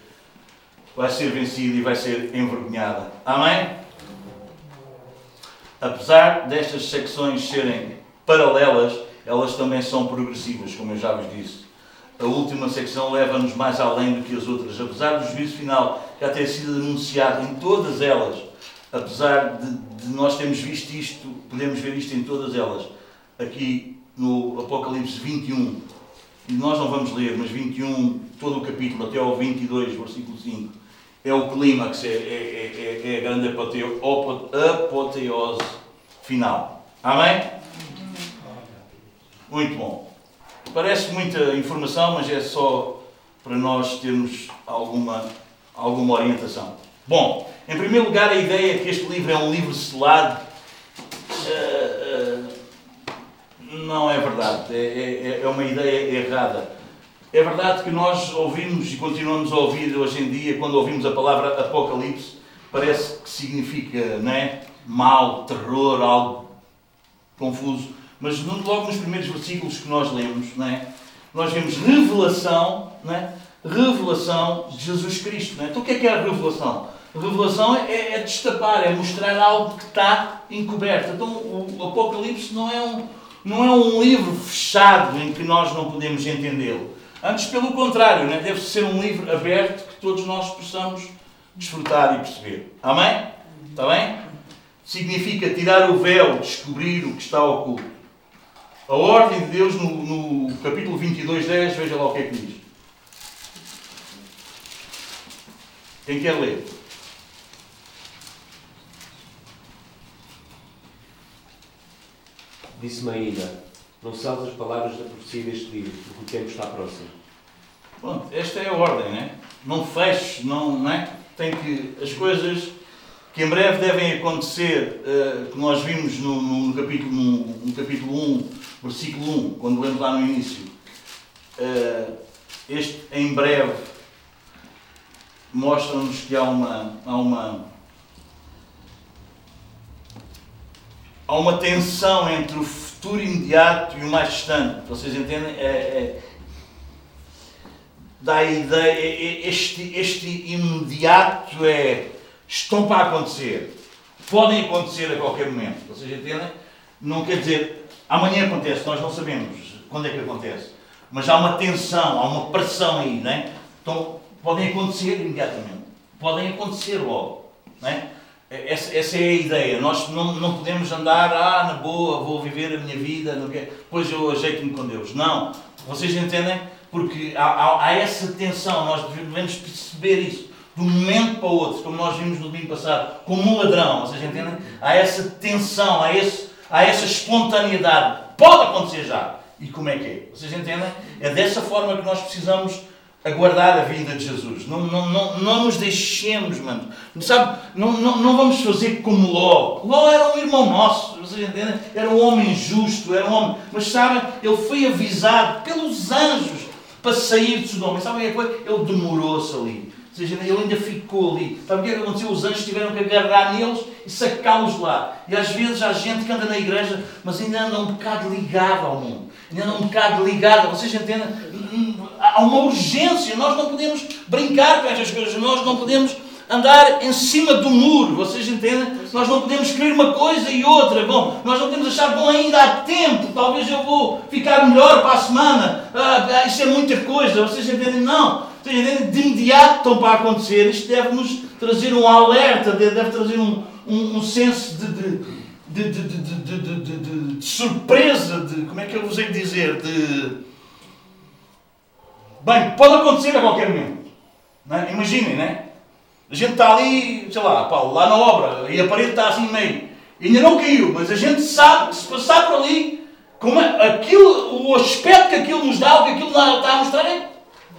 S1: vai ser vencida e vai ser envergonhada. Amém? apesar destas secções serem paralelas, elas também são progressivas, como eu já vos disse. A última secção leva-nos mais além do que as outras. Apesar do juízo final já ter sido anunciado em todas elas, apesar de, de nós termos visto isto, podemos ver isto em todas elas, aqui no Apocalipse 21, e nós não vamos ler, mas 21, todo o capítulo, até ao 22, versículo 5, é o clímax, é, é, é, é a grande apoteose final. Amém? Muito bom. Parece muita informação, mas é só para nós termos alguma, alguma orientação. Bom, em primeiro lugar, a ideia é que este livro é um livro selado uh, não é verdade. É, é, é uma ideia errada. É verdade que nós ouvimos e continuamos a ouvir hoje em dia, quando ouvimos a palavra Apocalipse, parece que significa né, mal, terror, algo confuso. Mas logo nos primeiros versículos que nós lemos, né, nós vemos revelação, né, revelação de Jesus Cristo. Né? Então o que é que é a revelação? Revelação é, é destapar, é mostrar algo que está encoberto. Então o Apocalipse não é um, não é um livro fechado em que nós não podemos entendê-lo. Antes, pelo contrário, né? deve ser um livro aberto que todos nós possamos desfrutar e perceber. Amém? Está bem? Significa tirar o véu, descobrir o que está oculto. A ordem de Deus no, no capítulo 22, 10, veja lá o que é que diz. Quem quer ler?
S3: Disse-me ainda: não salves as palavras da profecia deste livro, porque o tempo está próximo.
S1: Pronto, esta é a ordem, né? Não feches, não, não é? Tem que. As coisas que em breve devem acontecer, uh, que nós vimos no, no, capítulo, no, no, capítulo 1, versículo 1, quando lemos lá no início. Uh, este em breve mostra-nos que há uma, há uma há uma tensão entre o futuro imediato e o mais distante. Vocês entendem? É, é, dá a ideia, é, é, este, este imediato é estão para acontecer. Podem acontecer a qualquer momento. Vocês entendem? Não quer dizer amanhã acontece, nós não sabemos quando é que acontece. Mas há uma tensão, há uma pressão aí, não é? Então podem acontecer imediatamente. Podem acontecer logo. Não é? Essa, essa, é a ideia. Nós não, não podemos andar, ah, na boa, vou viver a minha vida, não quer, depois eu ajeito-me com Deus. Não. Vocês entendem? Porque há, há, há, essa tensão, nós devemos perceber isso. De um momento para o outro, como nós vimos no domingo passado, como um ladrão, vocês entendem? Há essa tensão, há, esse, há essa espontaneidade. Pode acontecer já. E como é que é? Vocês entendem? É dessa forma que nós precisamos aguardar a vinda de Jesus. Não, não, não, não nos deixemos, mano. Sabe, não, não, não vamos fazer como Ló. Ló era um irmão nosso, vocês entendem? Era um homem justo, era um homem. Mas sabem, ele foi avisado pelos anjos para sair de Sodoma. E sabem o que é Ele demorou-se ali. Ou seja, ele ainda ficou ali. Sabe o que é que aconteceu? Os anjos tiveram que agarrar neles e sacá-los lá. E às vezes há gente que anda na igreja, mas ainda anda um bocado ligado ao mundo ainda anda um bocado ligada. Vocês entendem? Há uma urgência. Nós não podemos brincar com estas coisas. Nós não podemos andar em cima do muro. Vocês entendem? Nós não podemos querer uma coisa e outra. Bom, nós não podemos achar, bom, ainda há tempo. Talvez eu vou ficar melhor para a semana. Ah, isso é muita coisa. Vocês entendem? Não. De imediato estão para acontecer. Isto deve-nos trazer um alerta, deve trazer um, um, um senso de, de de, de, surpresa, de como é que eu vos hei de dizer? De. Bem, pode acontecer a qualquer momento. Não é? Imaginem, né? A gente está ali, sei lá, Paulo, lá na obra, e a parede está assim meio. Ainda não caiu, mas a gente sabe que se passar por ali, como é, aquilo, o aspecto que aquilo nos dá, o que aquilo está a mostrar é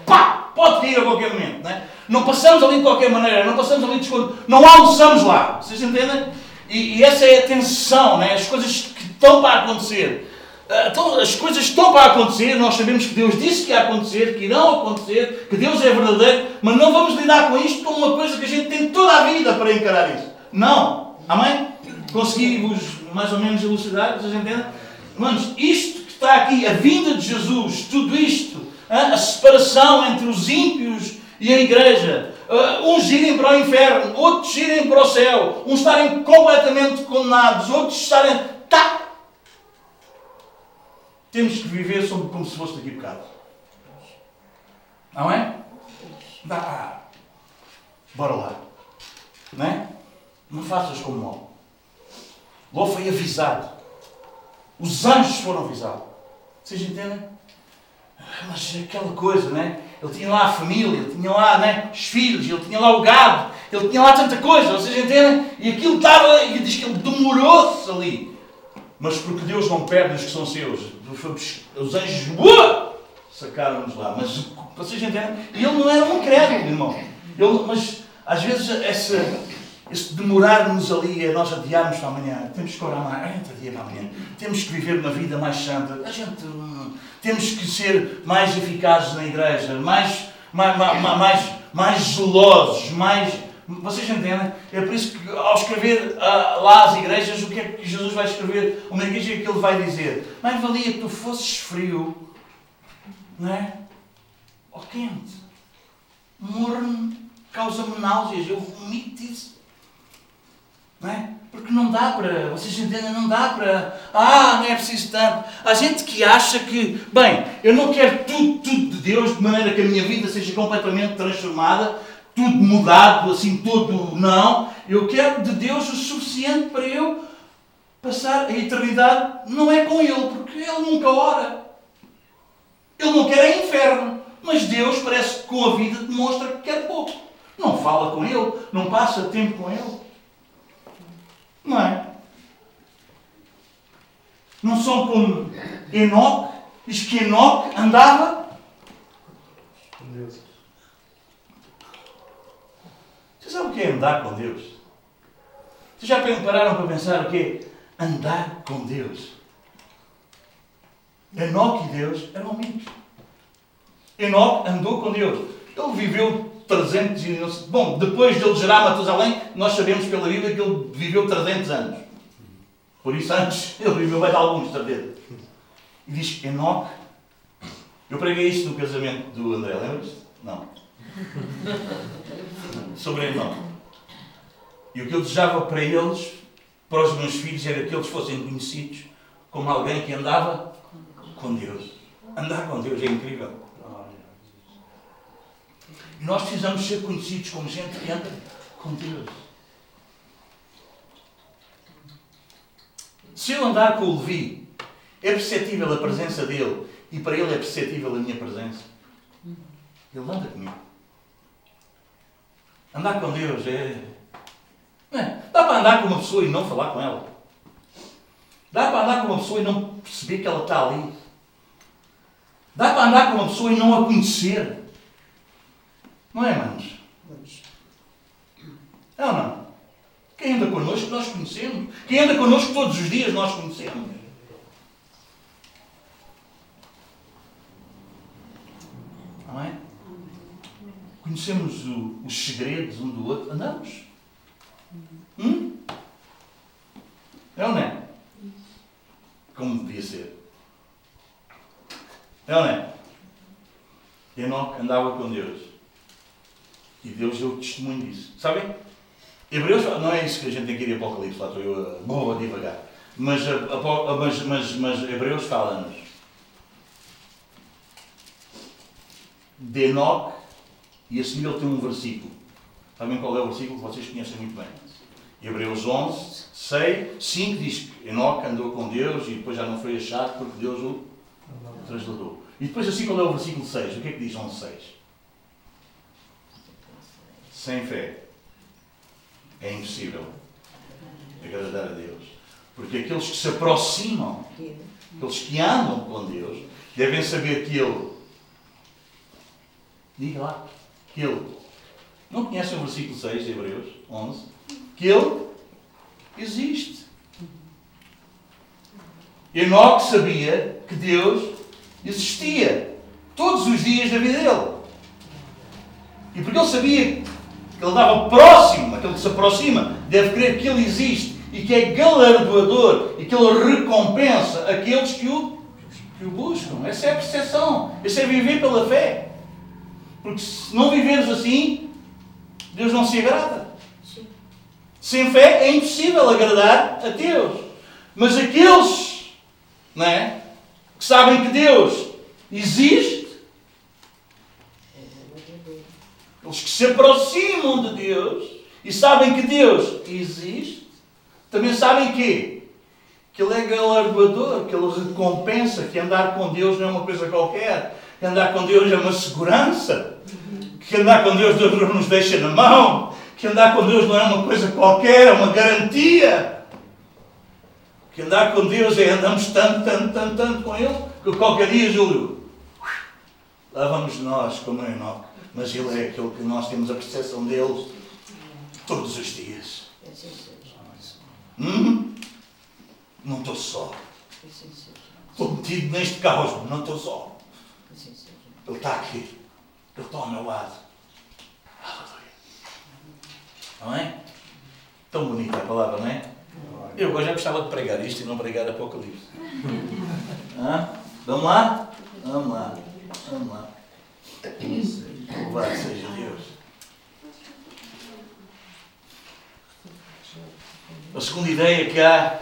S1: pá, pode cair a qualquer momento. Não, é? não passamos ali de qualquer maneira, não passamos ali de esconde, não almoçamos lá. Vocês entendem? E, e, essa é a tensão, né? as coisas que estão para acontecer. Ah, então, as coisas estão para acontecer, nós sabemos que Deus disse que ia acontecer, que irão acontecer, que Deus é verdadeiro, mas não vamos lidar com isto como uma coisa que a gente tem toda a vida para encarar isso. Não. Amém? Consegui-vos mais ou menos elucidar, vocês entendem? Manos, isto que está aqui, a vinda de Jesus, tudo isto, a separação entre os ímpios e a igreja, Uh, uns irem para o inferno, outros irem para o céu, uns estarem completamente condenados, outros estarem. Tá! Temos que viver sobre como se fosse daqui a bocado. Não é? Dá. Bora lá. Não é? Não faças como Ló. Ló foi avisado. Os anjos foram avisados. Vocês entendem? Mas aquela coisa, não é? Ele tinha lá a família, ele tinha lá né, os filhos, ele tinha lá o gado, ele tinha lá tanta coisa, vocês entendem? E aquilo estava, e diz que ele demorou-se ali. Mas porque Deus não perde os que são seus. Os anjos sacaram-nos lá. Mas vocês entendem? E ele não era um crédito, irmão. Ele, mas às vezes essa, esse demorarmos ali é nós adiarmos para amanhã. Temos que orar mais. É, dia para amanhã. Temos que viver uma vida mais santa. A gente temos que ser mais eficazes na igreja, mais, mais, mais, mais zelosos, mais. Vocês entendem? É por isso que, ao escrever uh, lá as igrejas, o que é que Jesus vai escrever? Uma igreja que ele vai dizer: Mais valia que tu fosses frio, não é? Ou quente, morno, causa-me náuseas, eu vomito isso. Não é? Porque não dá para, vocês entendem, não dá para, ah, não é preciso tanto. Há gente que acha que, bem, eu não quero tudo, tudo de Deus, de maneira que a minha vida seja completamente transformada, tudo mudado, assim, todo, não. Eu quero de Deus o suficiente para eu passar a eternidade, não é com Ele, porque Ele nunca ora. Ele não quer é inferno. Mas Deus parece que com a vida demonstra que quer pouco. Não fala com Ele, não passa tempo com Ele. Não é? Não são como Enoque, diz que Enoque andava com Deus. Você sabe o que é andar com Deus? Vocês já pararam para pensar o que é andar com Deus? Enoque e Deus eram amigos. Enoque andou com Deus. Ele viveu 300 e... Bom, depois de ele gerar Matusalém, nós sabemos pela Bíblia que ele viveu 300 anos. Por isso, antes, ele viveu mais alguns, 300. E diz Enoque. Eu preguei isto no casamento do André, lembras-te? Não. Sobre Enoque. E o que eu desejava para eles, para os meus filhos, era que eles fossem conhecidos como alguém que andava com Deus. Andar com Deus é incrível. Nós precisamos ser conhecidos como gente que anda com Deus. Se eu andar com o Levi, é perceptível a presença dele e para ele é perceptível a minha presença. Ele anda comigo. Andar com Deus é. É? Dá para andar com uma pessoa e não falar com ela. Dá para andar com uma pessoa e não perceber que ela está ali. Dá para andar com uma pessoa e não a conhecer. Não é, manos? É ou não? Quem anda connosco nós conhecemos. Quem anda connosco todos os dias nós conhecemos. Não é? Conhecemos o, os segredos um do outro. Andamos. Hum? É ou não é? Como devia ser. É ou não é? Enoque andava com Deus. E Deus deu testemunho disso. Sabem? Hebreus, não é isso que a gente tem que ir em Apocalipse, lá estou eu boa devagar. Mas, a, a, mas, mas, mas Hebreus fala-nos de Enoque e a seguir ele tem um versículo. Sabem qual é o versículo? Vocês conhecem muito bem. Hebreus 11, 6, 5 diz que Enoque andou com Deus e depois já não foi achado porque Deus o trasladou. E depois assim qual é o versículo 6? O que é que diz 11, 6? Sem fé é impossível agradar a Deus. Porque aqueles que se aproximam, aqueles que andam com Deus, devem saber que Ele. Diga lá. Que Ele. Não conhecem o versículo 6 de Hebreus 11? Que Ele existe. Enoque sabia que Deus existia todos os dias da vida dele. E porque ele sabia que ele estava próximo, aquele que se aproxima, deve crer que ele existe e que é galardoador e que ele recompensa aqueles que o, que o buscam. Essa é a percepção. Esse é viver pela fé. Porque se não viveres assim, Deus não se agrada. Sem fé é impossível agradar a Deus. Mas aqueles não é, que sabem que Deus existe, os que se aproximam de Deus e sabem que Deus existe, também sabem que que Ele é galardoador, que Ele recompensa, que andar com Deus não é uma coisa qualquer, que andar com Deus é uma segurança, que andar com Deus Deus não nos deixa na mão, que andar com Deus não é uma coisa qualquer, é uma garantia. Que andar com Deus é andamos tanto, tanto, tanto, tanto com Ele, que qualquer dia, Júlio, lá vamos nós, como é Enoque. Mas Ele é aquele que nós temos a percepção dele todos os dias. Hum? Não estou só. Estou metido neste caos, mas não estou só. Ele está aqui. Ele está ao meu lado. Aleluia. Não é? Tão bonita a palavra, não é? Eu agora já gostava de pregar isto e não pregar Apocalipse. Hã? Vamos lá? Vamos lá. Vamos lá. Louvado seja Deus. A segunda ideia que há.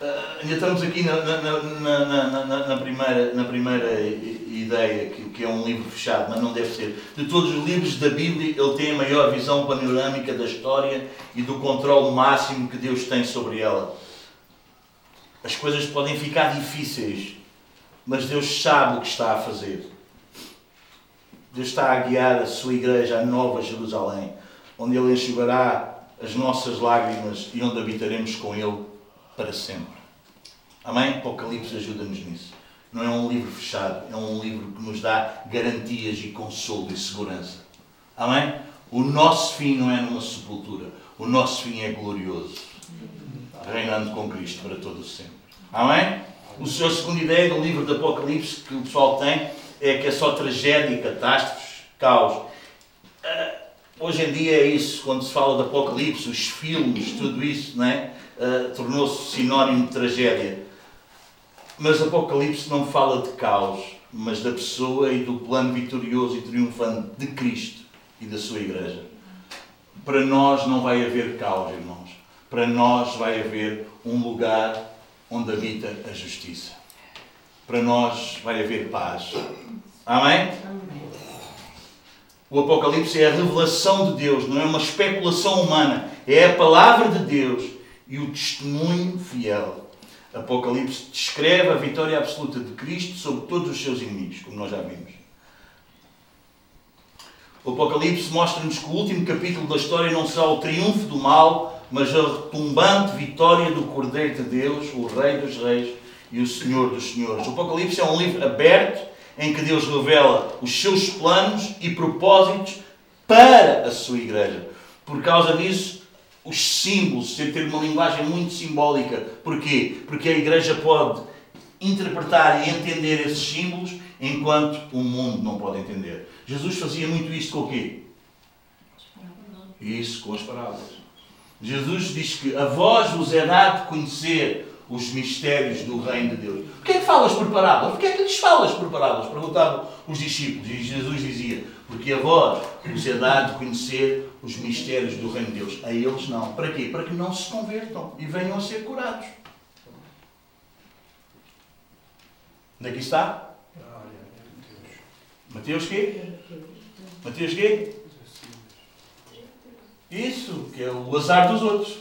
S1: Uh, ainda estamos aqui na, na, na, na, na primeira, na primeira ideia, que, que é um livro fechado, mas não deve ser. De todos os livros da Bíblia, ele tem a maior visão panorâmica da história e do controle máximo que Deus tem sobre ela. As coisas podem ficar difíceis, mas Deus sabe o que está a fazer. Deus está a guiar a sua igreja à Nova Jerusalém, onde Ele enxugará as nossas lágrimas e onde habitaremos com Ele para sempre. Amém? Apocalipse ajuda-nos nisso. Não é um livro fechado, é um livro que nos dá garantias e consolo e segurança. Amém? O nosso fim não é numa sepultura, o nosso fim é glorioso, reinando com Cristo para todo o sempre. Amém? O seu segunda ideia do livro do Apocalipse que o pessoal tem é que é só tragédia, catástrofes, caos. Uh, hoje em dia é isso, quando se fala de Apocalipse, os filmes, tudo isso, não é? Uh, tornou-se sinónimo de tragédia. Mas Apocalipse não fala de caos, mas da pessoa e do plano vitorioso e triunfante de Cristo e da sua igreja. Para nós não vai haver caos, irmãos. Para nós vai haver um lugar onde habita a justiça. Para nós vai haver paz. Amém? O Apocalipse é a revelação de Deus, não é uma especulação humana. É a palavra de Deus e o testemunho fiel. Apocalipse descreve a vitória absoluta de Cristo sobre todos os seus inimigos, como nós já vimos. O Apocalipse mostra-nos que o último capítulo da história não será o triunfo do mal, mas a retumbante vitória do Cordeiro de Deus, o Rei dos Reis e o Senhor dos Senhores. O Apocalipse é um livro aberto em que Deus revela os seus planos e propósitos para a sua igreja. Por causa disso, os símbolos, sem ter uma linguagem muito simbólica. Porquê? Porque a igreja pode interpretar e entender esses símbolos enquanto o mundo não pode entender. Jesus fazia muito isto com o quê? Isso, com as palavras. Jesus diz que a vós vos é dado conhecer os mistérios do reino de Deus. Porquê é que falas por parábolas? Porquê é que lhes falas por parábolas? Perguntavam os discípulos. E Jesus dizia, porque a vós vos é dado conhecer os mistérios do reino de Deus. A eles não. Para quê? Para que não se convertam e venham a ser curados. Onde é que está? Mateus quê? Mateus quê? Isso, que é o azar dos outros.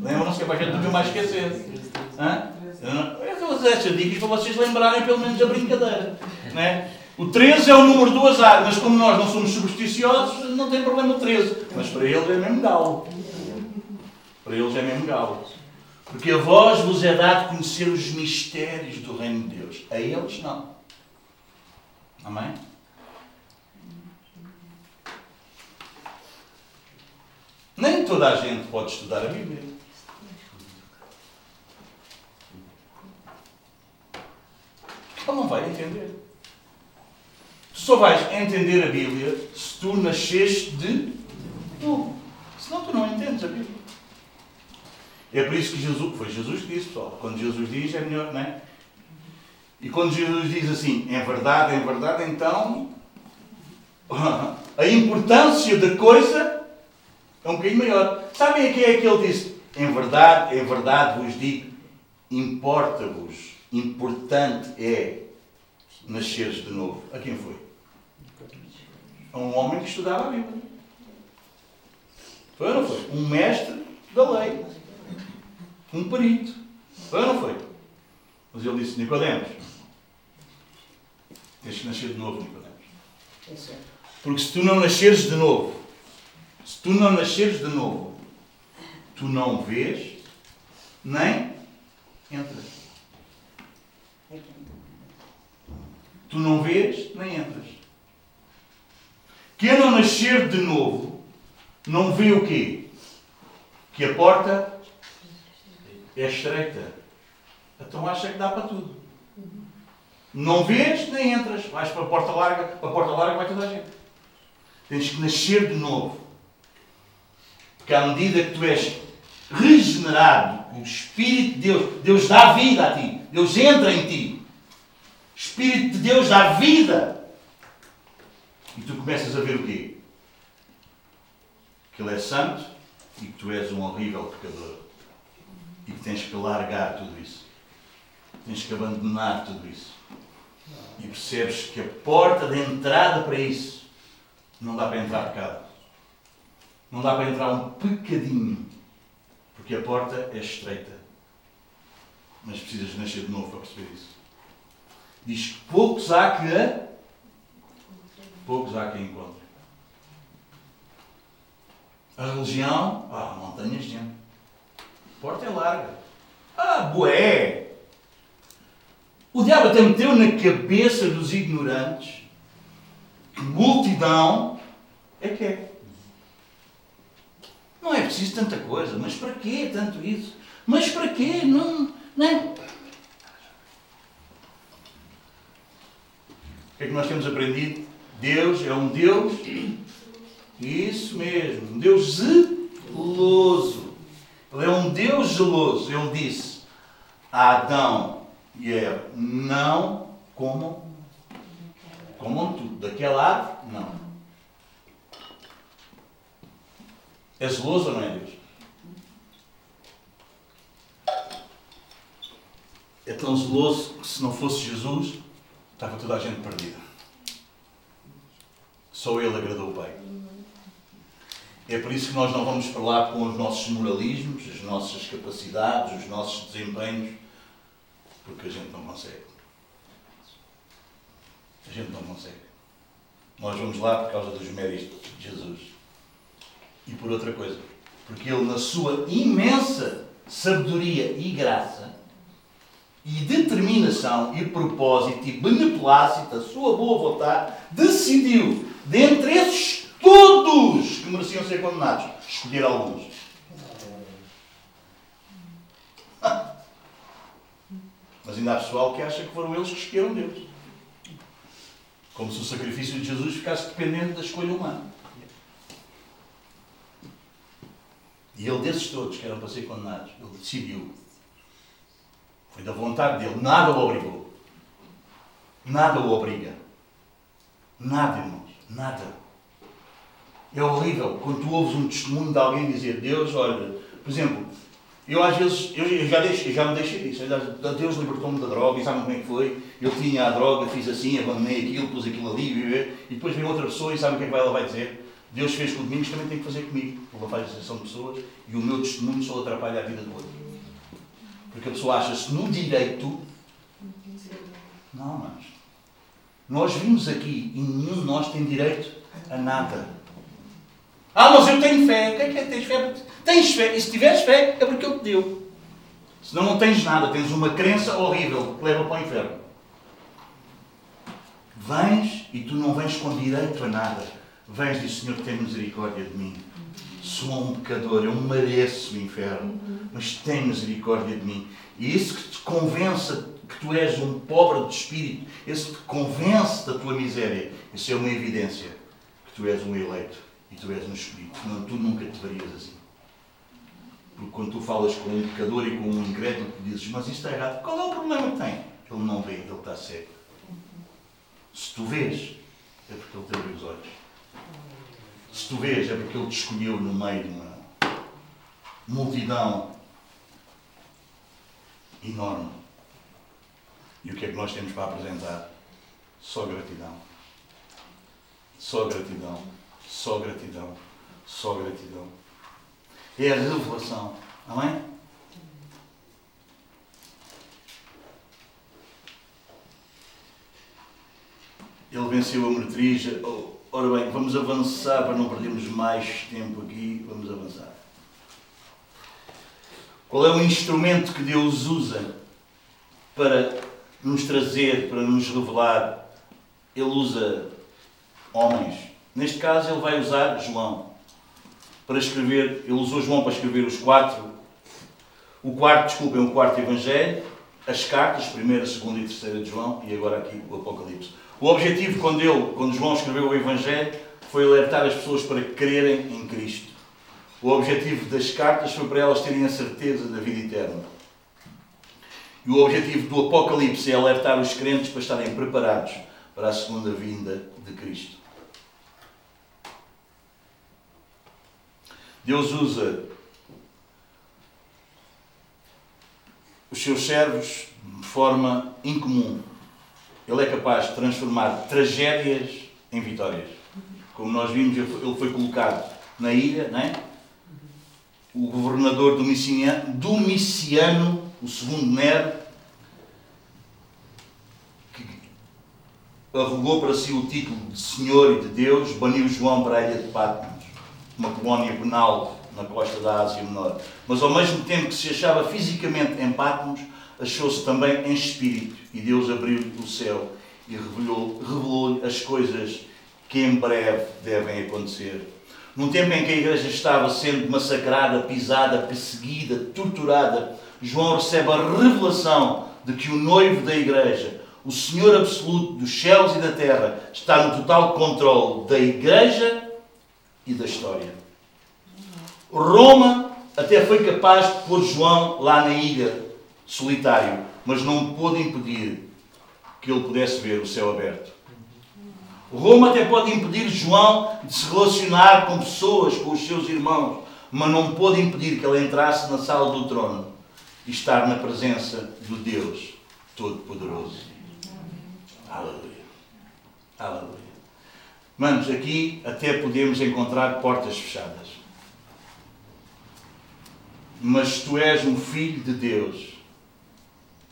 S1: Lembram-se que é para a gente nunca mais esquecer. Hã? Eu dou estas dicas para vocês lembrarem pelo menos a brincadeira. Né? O 13 é o número do azar, mas como nós não somos supersticiosos, não tem problema o 13. Mas para eles é mesmo galo. Para eles é mesmo galo. Porque a vós vos é dado conhecer os mistérios do reino de Deus. A eles não. Amém? Nem toda a gente pode estudar a Bíblia. Ele não vai entender. Tu só vais entender a Bíblia se tu nasceste de tu. Senão tu não entendes a Bíblia. É por isso que Jesus, foi Jesus que disse, pessoal, quando Jesus diz é melhor, não é? E quando Jesus diz assim, é verdade, é verdade, então a importância da coisa é um bocadinho maior. Sabem a quem é que ele disse? Em verdade, em verdade vos digo, importa-vos, importante é nasceres de novo. A quem foi? A um homem que estudava a Bíblia. Foi ou não foi? Um mestre da lei. Um perito. Foi ou não foi? Mas ele disse, Nicodemos, tens que nascer de novo, Nicodemos. Porque se tu não nasceres de novo, se tu não nasceres de novo, tu não vês nem entras. Tu não vês nem entras. Quem não nascer de novo não vê o quê? Que a porta é estreita. Então acha que dá para tudo. Não vês nem entras. Vais para a porta larga, para a porta larga vai toda a gente. Tens que nascer de novo. Porque à medida que tu és regenerado, o Espírito de Deus, Deus dá vida a ti, Deus entra em ti. O Espírito de Deus dá vida. E tu começas a ver o quê? Que Ele é santo e que tu és um horrível pecador. E que tens que largar tudo isso. Tens que abandonar tudo isso. E percebes que a porta de entrada para isso não dá para entrar pecado. Não dá para entrar um pecadinho. Porque a porta é estreita. Mas precisas nascer de novo para perceber isso. Diz que poucos há que poucos há que encontrem. A religião, ah, montanhas de gente. A porta é larga. Ah, boé! O diabo até meteu na cabeça dos ignorantes que multidão é que é. Não é preciso tanta coisa, mas para quê tanto isso? Mas para quê? Não, não é? O que é que nós temos aprendido? Deus é um Deus, isso mesmo, um Deus zeloso. Ele é um Deus zeloso. Ele disse a Adão e Eva: não comam, comam tudo. Daquela árvore, não. É zeloso ou não é Deus? É tão zeloso que se não fosse Jesus, estava toda a gente perdida. Só Ele agradou o Pai. É por isso que nós não vamos para lá com os nossos moralismos, as nossas capacidades, os nossos desempenhos, porque a gente não consegue. A gente não consegue. Nós vamos lá por causa dos méritos de Jesus. E por outra coisa, porque Ele, na sua imensa sabedoria e graça, e determinação e propósito e beneplácito, a sua boa vontade, decidiu, dentre esses todos que mereciam ser condenados, escolher alguns. Mas ainda há pessoal que acha que foram eles que escolheram Deus. Como se o sacrifício de Jesus ficasse dependente da escolha humana. E ele, desses todos que eram para ser condenados, ele decidiu Foi da vontade dele. Nada o obrigou. Nada o obriga. Nada, irmãos. Nada. É horrível quando tu ouves um testemunho de alguém dizer Deus, olha, por exemplo, eu às vezes, eu já, deixo, já me deixei disso. Deus libertou-me da droga e sabem como é que foi? Eu tinha a droga, fiz assim, abandonei aquilo, pus aquilo ali, e depois vem outra pessoa e sabe o que é que ela vai dizer? Deus fez com Domingos, também tem que fazer comigo. Ele faz exceção de pessoas e o meu testemunho só atrapalha a vida do outro. Porque a pessoa acha-se no direito. Não, mas. Nós vimos aqui e nenhum de nós tem direito a nada. Ah, mas eu tenho fé. O que é que é? Tens fé? Tens fé. E se tiveres fé, é porque Ele te deu. Senão não tens nada. Tens uma crença horrível que leva para o inferno. Vens e tu não vens com direito a nada. Vens diz, Senhor, tem misericórdia de mim. Sou um pecador, eu mereço o inferno, mas tem misericórdia de mim. E isso que te convença que tu és um pobre de espírito, esse que te convence da tua miséria, isso é uma evidência que tu és um eleito e tu és um espírito. Não, tu nunca te verias assim. Porque quando tu falas com um pecador e com um incrédulo, tu dizes, mas isto está errado. Qual é o problema que tem? Ele não vê, ele está cego. Se tu vês, é porque ele te abriu os olhos. Se tu vês, é porque ele te escolheu no meio de uma multidão enorme. E o que é que nós temos para apresentar? Só gratidão. Só gratidão. Só gratidão. Só gratidão. É a revelação. Amém? Ele venceu a meretriz. Ora bem, vamos avançar para não perdermos mais tempo aqui. Vamos avançar. Qual é o instrumento que Deus usa para nos trazer, para nos revelar? Ele usa homens. Neste caso, ele vai usar João para escrever. Ele usou João para escrever os quatro. O quarto, desculpem, o quarto Evangelho, as cartas, primeira, segunda e terceira de João, e agora aqui o Apocalipse. O objetivo, quando, ele, quando João escreveu o Evangelho, foi alertar as pessoas para crerem em Cristo. O objetivo das cartas foi para elas terem a certeza da vida eterna. E o objetivo do Apocalipse é alertar os crentes para estarem preparados para a segunda vinda de Cristo. Deus usa os seus servos de forma incomum. Ele é capaz de transformar tragédias em vitórias. Como nós vimos, ele foi colocado na ilha, não é? o governador Domiciano, Domiciano o segundo Nero, que arrogou para si o título de Senhor e de Deus, baniu João para a ilha de Patmos, uma colónia penal na costa da Ásia Menor. Mas ao mesmo tempo que se achava fisicamente em Patmos, achou-se também em espírito, e Deus abriu o céu e revelou-lhe revelou as coisas que em breve devem acontecer. Num tempo em que a igreja estava sendo massacrada, pisada, perseguida, torturada, João recebe a revelação de que o noivo da igreja, o Senhor absoluto dos céus e da terra, está no total controle da igreja e da história. Roma até foi capaz de pôr João lá na ilha, solitário, mas não pôde impedir que ele pudesse ver o céu aberto. Roma até pode impedir João de se relacionar com pessoas, com os seus irmãos, mas não pode impedir que ele entrasse na sala do trono e estar na presença do Deus Todo-Poderoso. Aleluia. Aleluia. Manos, aqui até podemos encontrar portas fechadas. Mas tu és um filho de Deus,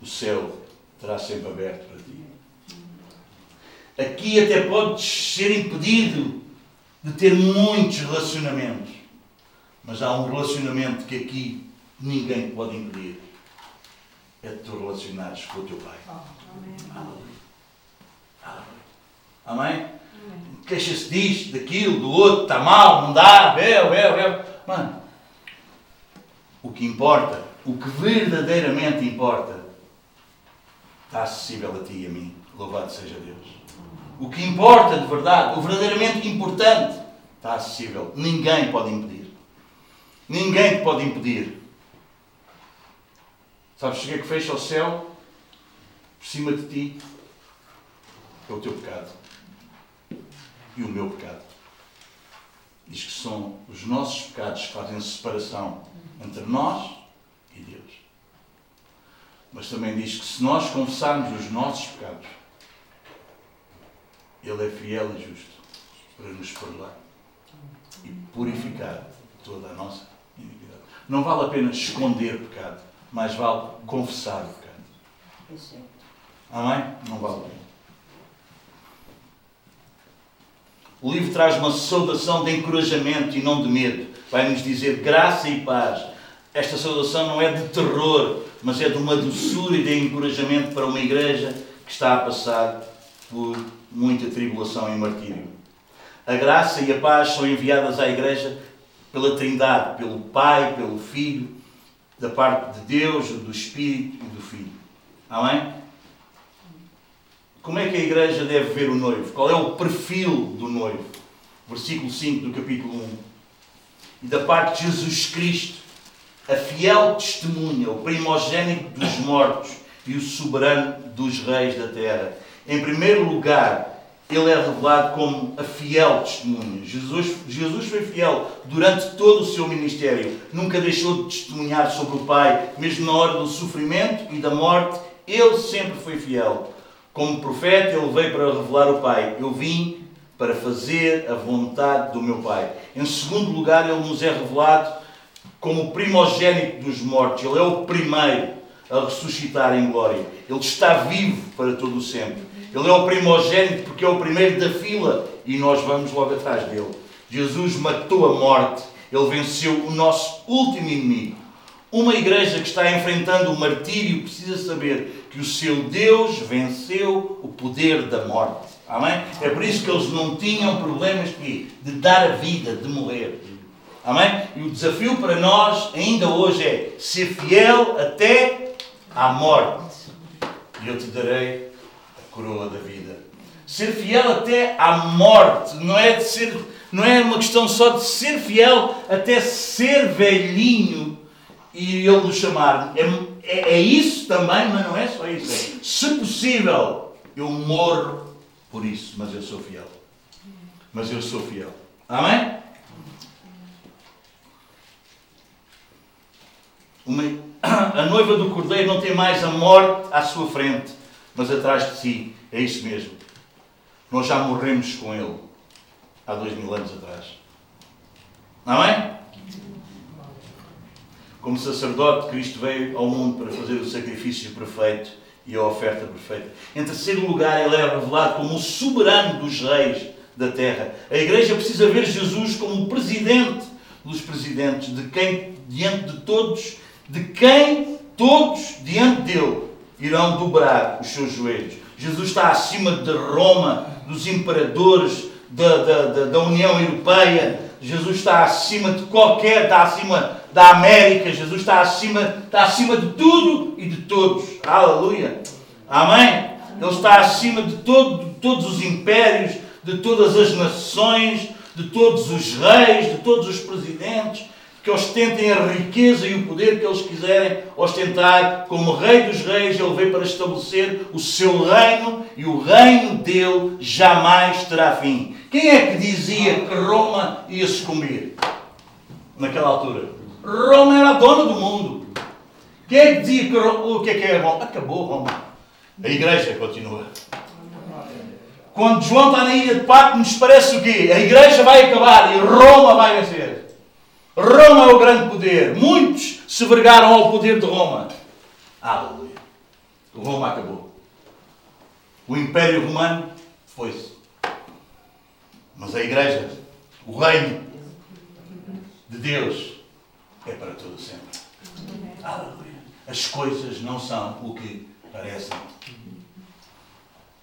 S1: o céu estará sempre aberto para ti. Aqui até podes ser impedido de ter muitos relacionamentos. Mas há um relacionamento que aqui ninguém te pode impedir. É de tu relacionares com o teu Pai. Amém. Amém? Queixa-se disto, daquilo, do outro, está mal, não dá, bel, bel, bel. Mano, o que importa, o que verdadeiramente importa, está acessível a ti e a mim. Louvado seja Deus. O que importa de verdade, o verdadeiramente importante, está acessível. Ninguém pode impedir. Ninguém te pode impedir. Sabes o que é que fecha o céu por cima de ti? É o teu pecado. E o meu pecado. Diz que são os nossos pecados que fazem separação entre nós e Deus. Mas também diz que se nós confessarmos os nossos pecados, Ele é fiel e justo para nos perdoar e purificar toda a nossa iniquidade. Não vale a pena esconder pecado, mas vale confessar o pecado. Amém? Não vale a pena. O livro traz uma saudação de encorajamento e não de medo. Vai nos dizer graça e paz. Esta saudação não é de terror, mas é de uma doçura e de encorajamento para uma igreja que está a passar por muita tribulação e martírio. A graça e a paz são enviadas à igreja pela Trindade, pelo Pai, pelo Filho, da parte de Deus, do Espírito e do Filho. Amém? Como é que a igreja deve ver o noivo? Qual é o perfil do noivo? Versículo 5 do capítulo 1. E da parte de Jesus Cristo, a fiel testemunha, o primogênito dos mortos e o soberano dos reis da terra. Em primeiro lugar, ele é revelado como a fiel testemunha. Jesus, Jesus foi fiel durante todo o seu ministério. Nunca deixou de testemunhar sobre o Pai, mesmo na hora do sofrimento e da morte. Ele sempre foi fiel. Como profeta, ele veio para revelar o Pai. Eu vim para fazer a vontade do meu Pai. Em segundo lugar, ele nos é revelado como o primogênito dos mortos. Ele é o primeiro a ressuscitar em glória. Ele está vivo para todo o sempre. Ele é o primogênito porque é o primeiro da fila e nós vamos logo atrás dele. Jesus matou a morte. Ele venceu o nosso último inimigo. Uma igreja que está enfrentando o martírio precisa saber que o seu Deus venceu o poder da morte. Amém? É por isso que eles não tinham problemas de, de dar a vida, de morrer. Amém? E o desafio para nós ainda hoje é ser fiel até à morte. E eu te darei a coroa da vida. Ser fiel até à morte não é de ser, não é uma questão só de ser fiel até ser velhinho e ele nos chamar. É, é, é isso também, mas não é só isso. É, se possível, eu morro por isso, mas eu sou fiel. Mas eu sou fiel. Amém? Uma, a noiva do cordeiro não tem mais a morte à sua frente, mas atrás de si. É isso mesmo. Nós já morremos com ele há dois mil anos atrás. Amém? Como sacerdote, Cristo veio ao mundo para fazer o sacrifício perfeito e a oferta perfeita. Em terceiro lugar, ele é revelado como o soberano dos reis da terra. A igreja precisa ver Jesus como o presidente dos presidentes, de quem, diante de todos, de quem todos, diante dele, irão dobrar os seus joelhos. Jesus está acima de Roma, dos imperadores, da, da, da, da União Europeia. Jesus está acima de qualquer, está acima da América. Jesus está acima, está acima de tudo e de todos. Aleluia. Amém? Ele está acima de, todo, de todos os impérios, de todas as nações, de todos os reis, de todos os presidentes, que ostentem a riqueza e o poder que eles quiserem ostentar. Como Rei dos Reis, ele veio para estabelecer o seu reino e o reino dele jamais terá fim. Quem é que dizia que Roma ia sucumbir naquela altura? Roma era a dona do mundo. Quem é que dizia que o que é que é Roma? Acabou Roma. A igreja continua. Quando João está na ilha de Patmos, parece o quê? A igreja vai acabar e Roma vai vencer. Roma é o grande poder. Muitos se vergaram ao poder de Roma. Aleluia. Roma acabou. O Império Romano foi-se. Mas a igreja, o reino de Deus, é para todo sempre. Aleluia. As coisas não são o que parecem.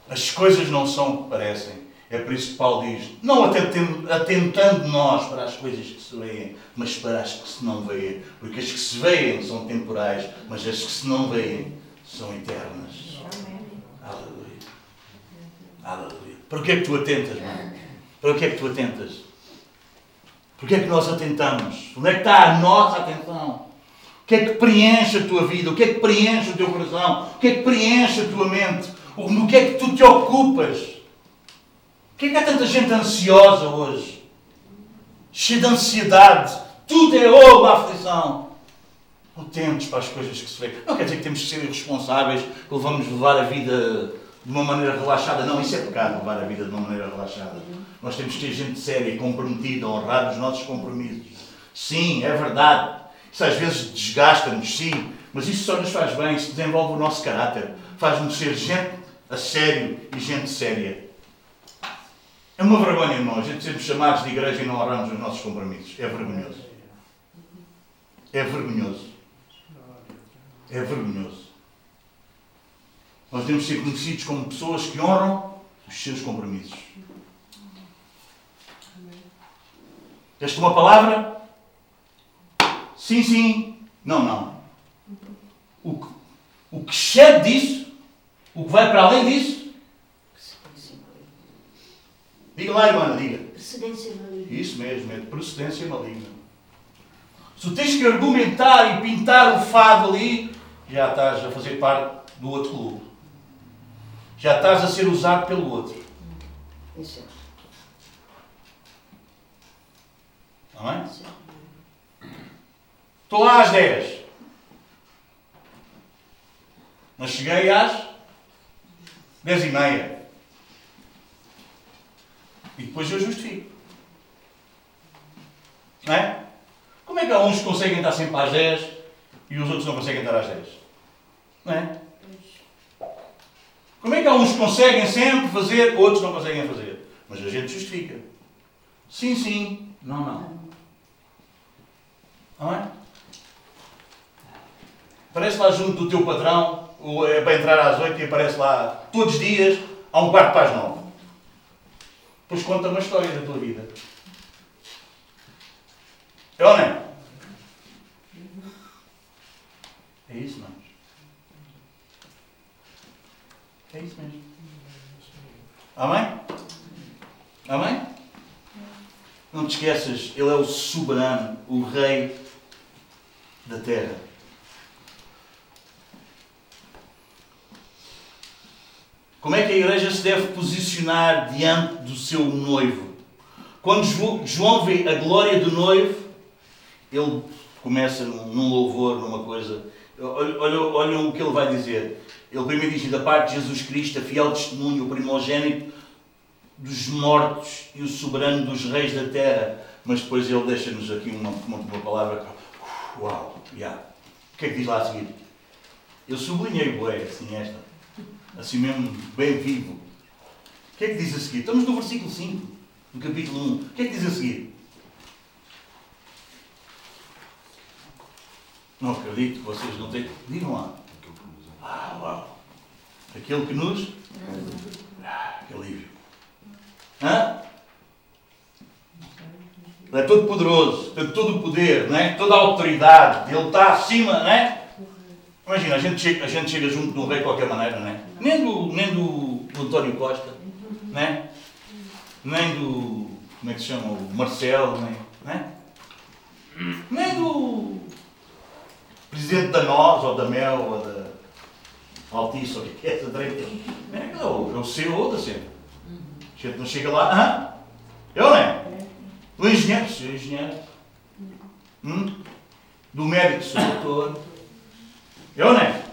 S1: As coisas não são o que parecem. É por isso que Paulo diz: não atentando nós para as coisas que se veem, mas para as que se não veem. Porque as que se veem são temporais, mas as que se não veem são eternas. Aleluia. Aleluia. Para que é que tu atentas, mano? Para que é que tu atentas? Por que é que nós atentamos? Onde é que está a nossa atenção? O que é que preenche a tua vida? O que é que preenche o teu coração? O que é que preenche a tua mente? No que é que tu te ocupas? Que é que há tanta gente ansiosa hoje? Cheia de ansiedade. Tudo é oh, uma aflição. Temos para as coisas que se vê. Não quer dizer que temos que ser irresponsáveis, que vamos levar a vida de uma maneira relaxada. Não, isso é pecado, levar a vida de uma maneira relaxada. Nós temos que ter gente séria, comprometida, honrar os nossos compromissos. Sim, é verdade. Isso às vezes desgasta-nos, sim, mas isso só nos faz bem, isso desenvolve o nosso caráter, faz-nos ser gente a sério e gente séria. É uma vergonha, irmão, a gente sermos chamados de igreja e não honramos os nossos compromissos. É vergonhoso. É vergonhoso. É vergonhoso. Nós devemos ser conhecidos como pessoas que honram os seus compromissos. Deste uma palavra? Sim, sim. Não, não. O que, o que excede disso, o que vai para além disso. Diga lá, irmã, diga.
S4: Precedência maligna.
S1: Isso mesmo, é de procedência maligna. Se tens que argumentar e pintar o fado ali, já estás a fazer parte do outro clube. Já estás a ser usado pelo outro.
S4: Isso
S1: Não é? Estou lá às 10. Mas cheguei às 10 e meia. E depois eu justifico. Não é? Como é que há uns que conseguem estar sempre às 10 e os outros não conseguem estar às 10? Não é? Como é que há uns que conseguem sempre fazer, outros não conseguem fazer? Mas a gente justifica. Sim, sim. Não, não. Não é? Aparece lá junto do teu patrão, é para entrar às 8 e aparece lá todos os dias, a um quarto para as 9. Depois conta uma história da tua vida. É ou não é? É isso, não É isso mesmo. Amém? Amém? Não te esqueças, Ele é o soberano, o Rei da terra. Como é que a igreja se deve posicionar diante do seu noivo? Quando João vê a glória do noivo, ele começa num louvor, numa coisa. Olha, o que ele vai dizer. Ele primeiro diz: da parte de Jesus Cristo, a fiel testemunho, o primogênito dos mortos e o soberano dos reis da terra. Mas depois ele deixa-nos aqui uma, uma, uma palavra. Uau, yeah. o que é que diz lá a seguir? Eu sublinhei bué, assim, esta. Assim mesmo, bem vivo. O que é que diz a seguir? Estamos no versículo 5, do capítulo 1. O que é que diz a seguir? Não acredito que vocês não têm. Digam lá. Ah, uau. Aquele que nos. Ah, que alívio. Hã? Ele é todo poderoso, tem todo o poder, não é? toda a autoridade, ele está acima, não é? Imagina, a gente, chega, a gente chega junto de um rei de qualquer maneira, não é? Nem do, nem do, do António Costa, não é? Nem do. Como é que se chama? O Marcelo, nem, não é? Nem do presidente da Nós, ou da Mel, ou da Altice, ou o que é essa direita. É, é o, é o CEO da sempre. A gente não chega lá, hã? Eu não é? Do engenheiro, sou engenheiro. Hum? Do médico, sou doutor. Eu não é?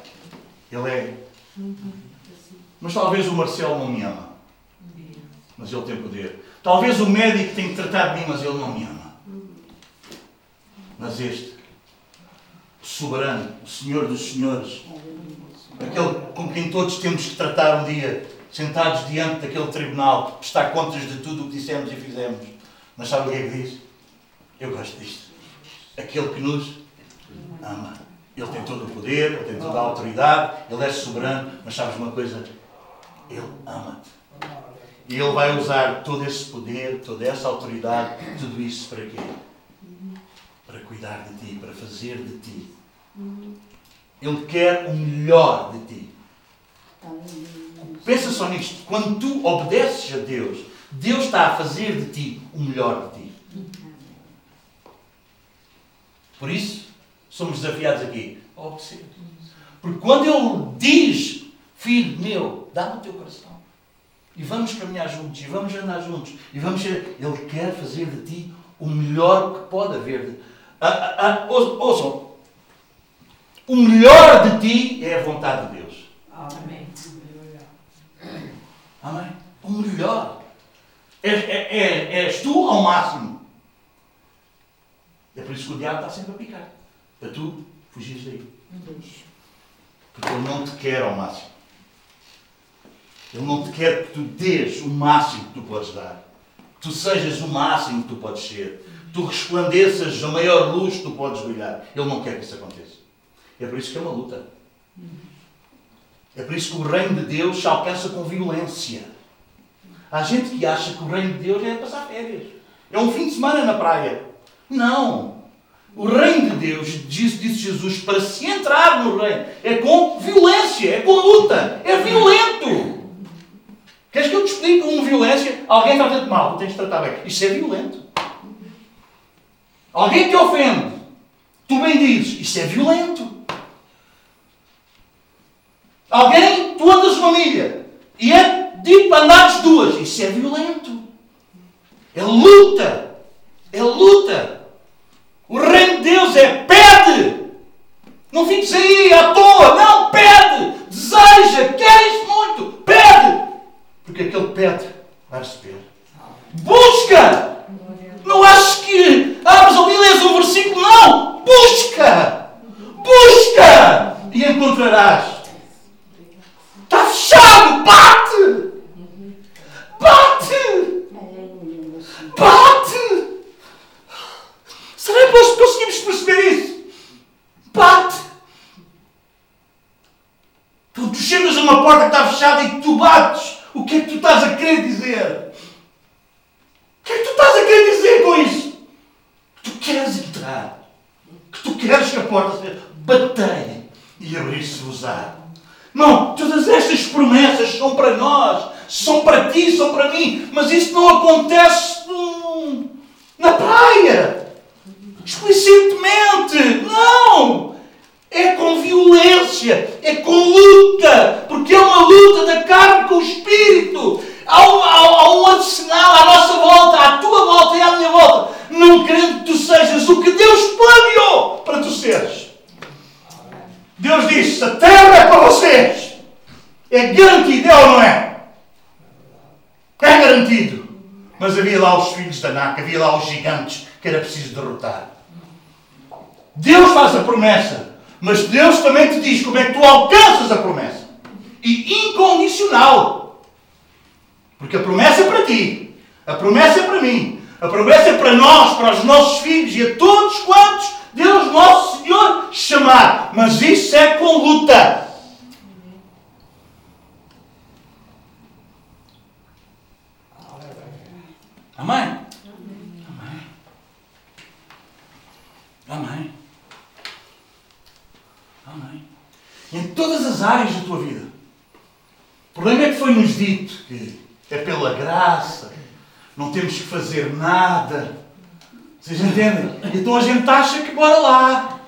S1: Ele é. Mas talvez o Marcelo não me ama. Mas ele tem poder. Talvez o médico tenha que tratar de mim, mas ele não me ama. Mas este, o soberano, o Senhor dos Senhores, aquele com quem todos temos que tratar um dia, sentados diante daquele tribunal, está contas de tudo o que dissemos e fizemos. Mas sabe o que é que diz? Eu gosto disto. Aquele que nos ama. Ele tem todo o poder, ele tem toda a autoridade, ele é soberano, mas sabes uma coisa? Ele ama-te. E ele vai usar todo esse poder, toda essa autoridade, tudo isso para quê? Para cuidar de ti, para fazer de ti. Ele quer o melhor de ti. Pensa só nisto. Quando tu obedeces a Deus, Deus está a fazer de ti o melhor de ti. Por isso, somos desafiados aqui? A obedecer. Porque quando Ele diz, filho meu, dá-me o teu coração. E vamos caminhar juntos, e vamos andar juntos, e vamos ser. Ele quer fazer de ti o melhor que pode haver. Ah, ah, ah, ouçam, o melhor de ti é a vontade de Deus.
S2: Amém.
S1: Amém? O melhor. És, é, é, és tu ao máximo. É por isso que o diabo está sempre a picar. Para tu fugires daí. Porque ele não te quer ao máximo. Ele não te quer que tu dês o máximo que tu podes dar. Que tu sejas o máximo que tu podes ser. Que tu resplandeças a maior luz que tu podes brilhar. Ele não quer que isso aconteça. É por isso que é uma luta. É por isso que o reino de Deus se alcança com violência. Há gente que acha que o reino de Deus é passar férias. É um fim de semana na praia. Não. O reino de Deus, disse, disse Jesus, para se entrar no reino, é com violência, é com luta, é violento. Queres que eu te explique com violência? Alguém trata-te mal, tens de tratar bem. Isso é violento. Alguém te ofende, tu bem dizes, isso é violento. Alguém, tu andas uma milha e é para andares duas. Isso é violento. É luta. É luta. O reino de Deus é pede. Não fiques aí à toa. Não, pede. Deseja. Queres muito. Pede. Porque aquele pede vai receber. Busca. Não aches que abres ali e lês versículo. Não. Busca. Busca. E encontrarás. Está fechado! Bate! Bate! Bate! Será que nós conseguimos perceber isso? Bate! Tu chegas a uma porta que está fechada e tu bates, o que é que tu estás a querer dizer? O que é que tu estás a querer dizer com isso? Que tu queres entrar. Que tu queres que a porta seja. Batei e abrir-se-vos-á. Não, todas estas promessas são para nós, são para ti, são para mim, mas isso não acontece hum, na praia, explicientemente. Não! É com violência, é com luta, porque é uma luta da carne com o espírito. Há um, há, há um sinal à nossa volta, à tua volta e à minha volta, não querendo que tu sejas o que Deus planeou para tu seres. Deus disse: a terra é para vocês. É garantido, é ou não é? É garantido. Mas havia lá os filhos da Naca, havia lá os gigantes que era preciso derrotar. Deus faz a promessa, mas Deus também te diz como é que tu alcanças a promessa. E incondicional. Porque a promessa é para ti, a promessa é para mim, a promessa é para nós, para os nossos filhos e a todos quantos Deus Nosso Senhor chamar. Mas isso é com luta. Amém? Amém. Amém. Amém. Em todas as áreas da tua vida. O problema é que foi-nos dito que é pela graça, não temos que fazer nada. Vocês entendem? Então a gente acha que bora lá.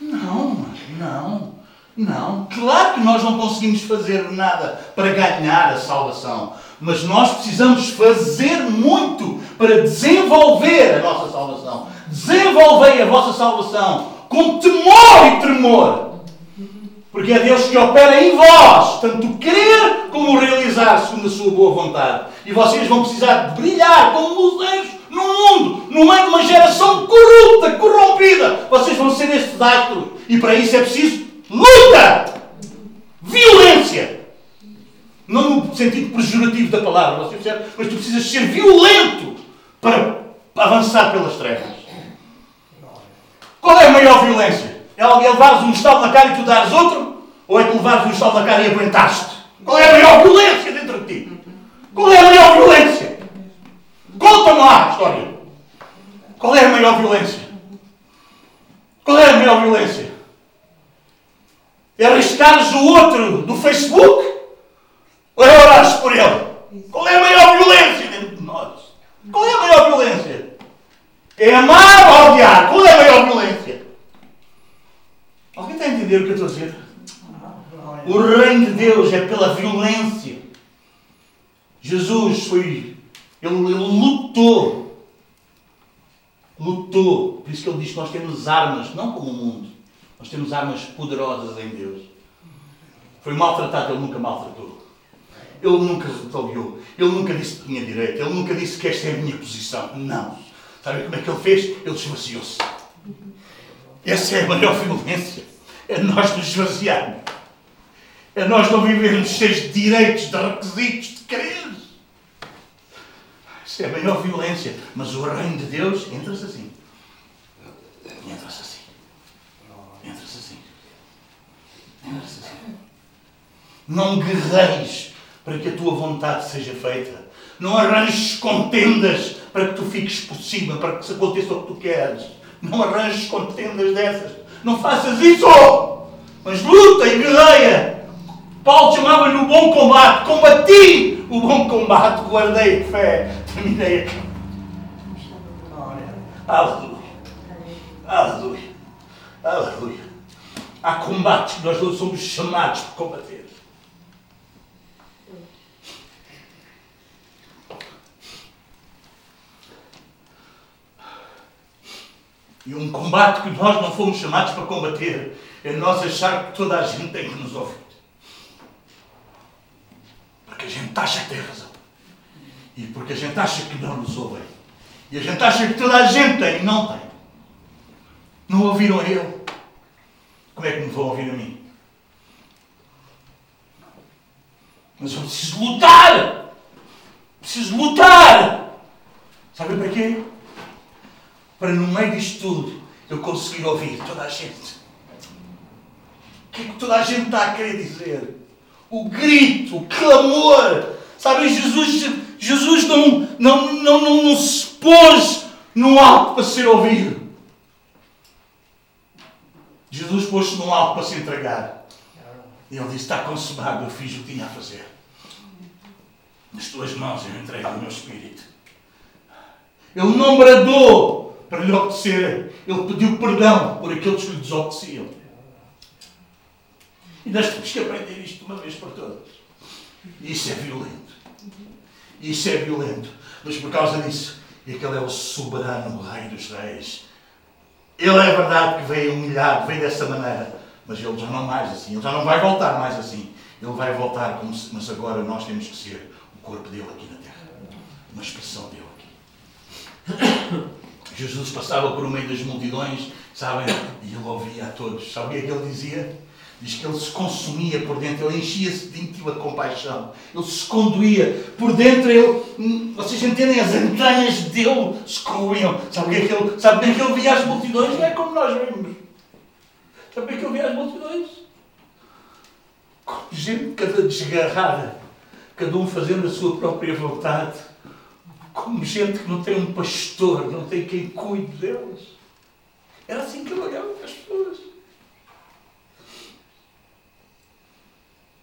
S1: Não, não, não. Claro que nós não conseguimos fazer nada para ganhar a salvação. Mas nós precisamos fazer muito para desenvolver a nossa salvação. Desenvolvei a vossa salvação com temor e tremor. Porque é Deus que opera em vós, tanto querer como realizar segundo a sua boa vontade. E vocês vão precisar brilhar como luzeiros no mundo, no meio de uma geração corrupta, corrompida. Vocês vão ser estes astros. E para isso é preciso luta, violência. Não no sentido pejorativo da palavra, você percebe? Mas tu precisas ser violento para avançar pelas trevas. Qual é a maior violência? É alguém levares um estalo na cara e tu dares outro? Ou é tu levares um estalo na cara e aguentaste? Qual é a maior violência dentro de ti? Qual é a maior violência? Conta-me lá história. Qual é a maior violência? Qual é a maior violência? É arriscares o outro do Facebook? Ou é orares por ele? Qual é a maior violência dentro de nós? Qual é a maior violência? É amar ou odiar? Qual é a maior violência? entender o que eu estou a dizer? O reino de Deus é pela violência. Jesus foi. Ele, ele lutou. Lutou. Por isso que ele diz que nós temos armas, não como o mundo. Nós temos armas poderosas em Deus. Foi maltratado, ele nunca maltratou. Ele nunca retaliou. Ele nunca disse que tinha direito. Ele nunca disse que esta é a minha posição. Não. Sabe como é que ele fez? Ele esvaziou-se. Essa é a maior violência. É nós nos esvaziarmos. É nós não vivermos cheios de direitos, de requisitos, de quereres. Isso é a maior violência. Mas o reino de Deus entra-se assim. Entra-se assim. Entra-se assim. Entra-se assim. Não guerreis para que a tua vontade seja feita. Não arranjes contendas para que tu fiques por cima, para que se aconteça o que tu queres. Não arranjes contendas dessas. Não faças isso! Mas luta e guerreia. Paulo chamava-lhe o bom combate. Combati o bom combate, guardei a fé, terminei a Aleluia. Aleluia. Aleluia. Há combates que nós somos chamados para combater. E um combate que nós não fomos chamados para combater é nós achar que toda a gente tem que nos ouvir. Porque a gente acha que tem razão. E porque a gente acha que não nos ouvem. E a gente acha que toda a gente tem e não tem. Não ouviram ele. Como é que me vão ouvir a mim? Mas eu preciso lutar! Preciso lutar! Sabe para quê? Para no meio disto tudo eu conseguir ouvir toda a gente. O que é que toda a gente está a querer dizer? O grito, o clamor. Sabe, Jesus, Jesus não, não, não, não, não se pôs num alto para ser ouvido. Jesus pôs-se num alto para se entregar. E ele disse: Está consumado, eu fiz o que tinha a fazer. Nas tuas mãos eu entrego o meu espírito. Ele não bradou para lhe obedecer. Ele pediu perdão por aqueles que lhe desobedeciam. E nós temos que aprender isto de uma vez por todas. E isso é violento. Isso é violento. Mas por causa disso, aquele é o soberano Rei dos Reis. Ele é verdade que veio humilhado, veio dessa maneira. Mas ele já não mais assim. Ele já não vai voltar mais assim. Ele vai voltar como se, mas agora nós temos que ser o corpo dele aqui na terra. Uma expressão dele aqui. Jesus passava por meio das multidões, sabem? E ele ouvia a todos. Sabe o que é que ele dizia? Diz que ele se consumia por dentro, ele enchia-se de íntima compaixão, ele se conduía por dentro, ele, vocês entendem, as entranhas dele se corroiam. Sabe que é que ele, que ele via as multidões? Não é como nós vemos. Sabe é que ele via as multidões? Gente cada desgarrada, cada um fazendo a sua própria vontade, como gente que não tem um pastor, não tem quem cuide deles. Era assim que ele olhava para as pessoas.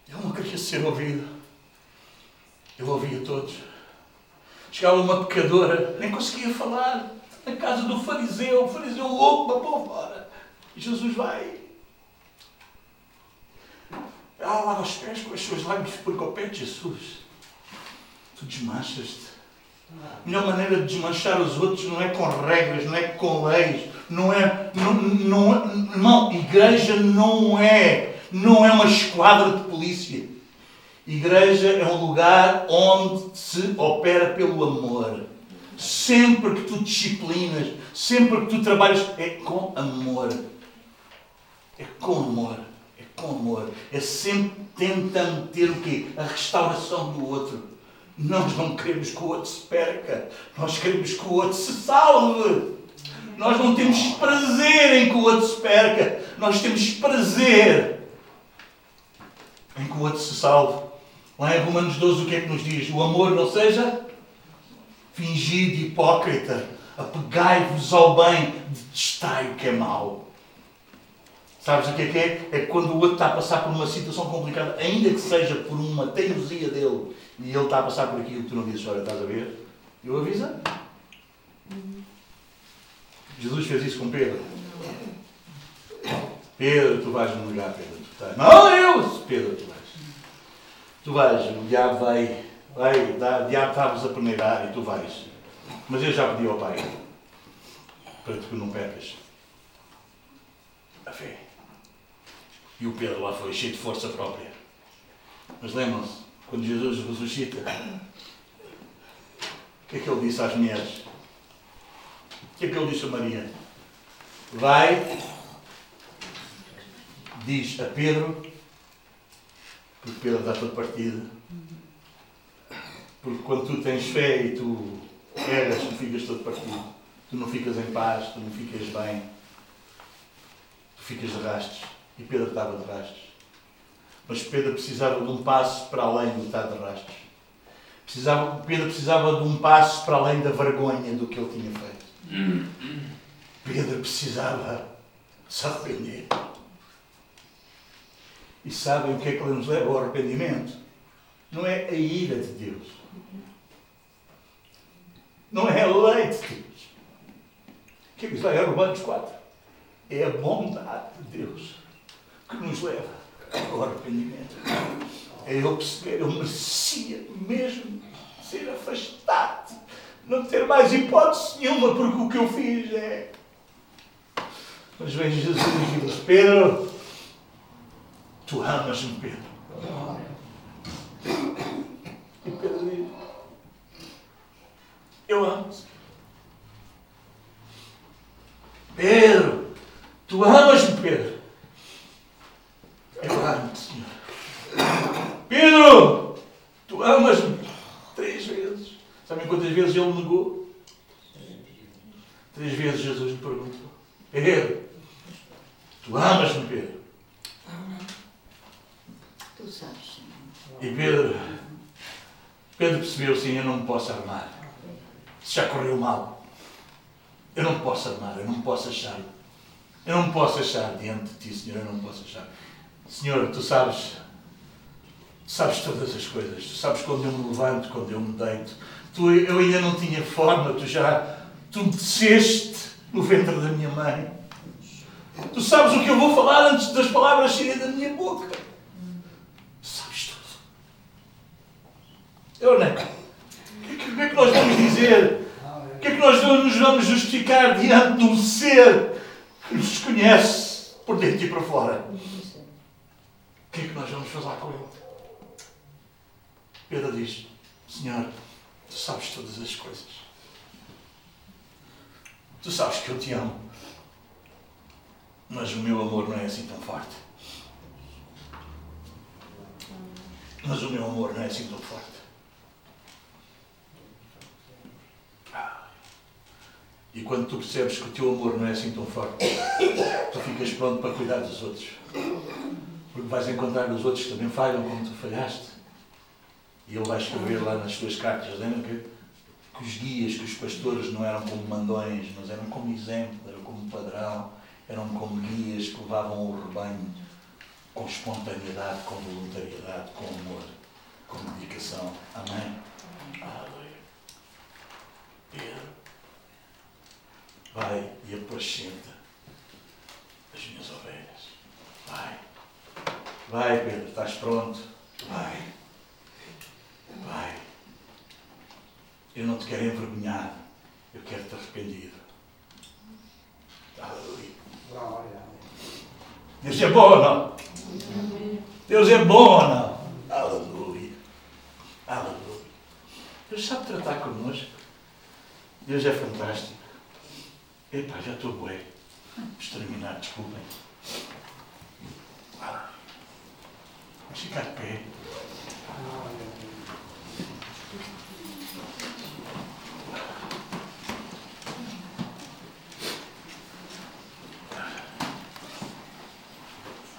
S1: Ele não queria ser ouvido. Ele ouvia todos. Chegava uma pecadora, nem conseguia falar. Na casa do fariseu, o fariseu louco, para pôr fora. Jesus vai. Ela lava os pés com as suas lágrimas, porque ao pé de Jesus. Tu desmanchas-te. A melhor maneira de desmanchar os outros não é com regras, não é com leis, não é. Não, não, não, igreja não é não é uma esquadra de polícia. Igreja é um lugar onde se opera pelo amor. Sempre que tu disciplinas, sempre que tu trabalhas, é com amor. É com amor. É com amor. É sempre tentando ter o quê? A restauração do outro. Nós não queremos que o outro se perca. Nós queremos que o outro se salve. Nós não temos prazer em que o outro se perca. Nós temos prazer em que o outro se salve. Lá em Romanos 12, o que é que nos diz? O amor não seja fingido, hipócrita. Apegai-vos ao bem, detestai o que é mau. Sabes o que é que é? É quando o outro está a passar por uma situação complicada, ainda que seja por uma teimosia dele, e ele está a passar por aquilo que tu não dizes, olha, estás a ver? Eu aviso. Jesus fez isso com Pedro. Pedro, tu vais me negar, Pedro. Tu estás... Não, eu! Pedro, tu vais. Tu vais, o diabo vai, vai, o diabo está-vos a peneirar e tu vais. Mas eu já pedi ao Pai para que tu não percas a fé. E o Pedro lá foi cheio de força própria. Mas lembram-se, quando Jesus ressuscita, o que é que ele disse às mulheres? O que é que ele disse a Maria? Vai, diz a Pedro, porque Pedro está todo partido. Porque quando tu tens fé e tu eras, tu ficas todo partido. Tu não ficas em paz, tu não ficas bem. Tu ficas de rastos. E Pedro estava de rastos. Mas Pedro precisava de um passo para além do estar de rastos. Precisava, Pedro precisava de um passo para além da vergonha do que ele tinha feito. Pedro precisava se arrepender. E sabem o que é que nos leva ao arrependimento? Não é a ira de Deus. Não é a lei de Deus. O que é que diz lá em Romanos 4? É a bondade de Deus que nos leva ao arrependimento. É eu perceber, eu merecia mesmo ser afastado, não ter mais hipótese nenhuma, porque o que eu fiz é. Mas vem Jesus e diz: Pedro, tu amas-me, Pedro. E Pedro diz: Eu amo-te. Pedro, tu amas-me, Pedro. Pedro, tu amas-me. Três vezes. Sabem quantas vezes ele negou? Três vezes Jesus lhe perguntou: Pedro, tu amas-me, Pedro?
S4: Tu sabes, Senhor.
S1: E Pedro, Pedro percebeu assim, eu não me posso armar. Isso já correu mal. Eu não posso armar, eu não posso achar. Eu não posso achar diante de ti, Senhor, eu não posso achar. Senhor, tu sabes, tu sabes todas as coisas. Tu sabes quando eu me levanto, quando eu me deito. Tu, eu ainda não tinha forma, tu já, tu me teceste no ventre da minha mãe. Tu sabes o que eu vou falar antes das palavras saírem da minha boca. Sabes tudo. Eu não. O que, que- é que nós vamos dizer? O que é que nós nos vamos justificar diante de um ser que nos conhece por dentro e por fora? O que é que nós vamos fazer com ele? Pedro diz: Senhor, tu sabes todas as coisas. Tu sabes que eu te amo. Mas o meu amor não é assim tão forte. Mas o meu amor não é assim tão forte. E quando tu percebes que o teu amor não é assim tão forte, tu ficas pronto para cuidar dos outros. Porque vais encontrar os outros que também falham como tu falhaste. E ele vai escrever lá nas suas cartas, lembra que, que os guias, que os pastores não eram como mandões, mas eram como exemplo, eram como padrão, eram como guias que levavam o rebanho com espontaneidade, com voluntariedade, com amor, com dedicação. Amém? Aleluia. Pedro, vai e apacenta as minhas ovelhas. Vai. Vai, Pedro, estás pronto? Vai. Vai. Eu não te quero envergonhar. Eu quero-te arrependido. Aleluia. Deus é bom ou não? Deus é bom ou não? Aleluia. Aleluia. Deus sabe tratar connosco. Deus é fantástico. Epá, já estou bué. Vamos terminar, desculpem. Ah. Ficar de pé.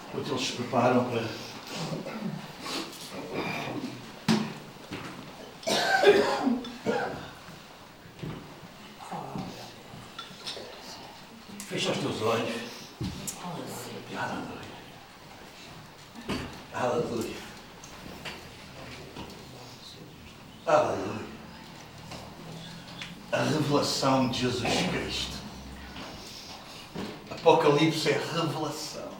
S1: Enquanto eles se preparam para. Fecha os teus olhos. Aleluia. Aleluia. Aleluia. A revelação de Jesus Cristo. Apocalipse é revelação.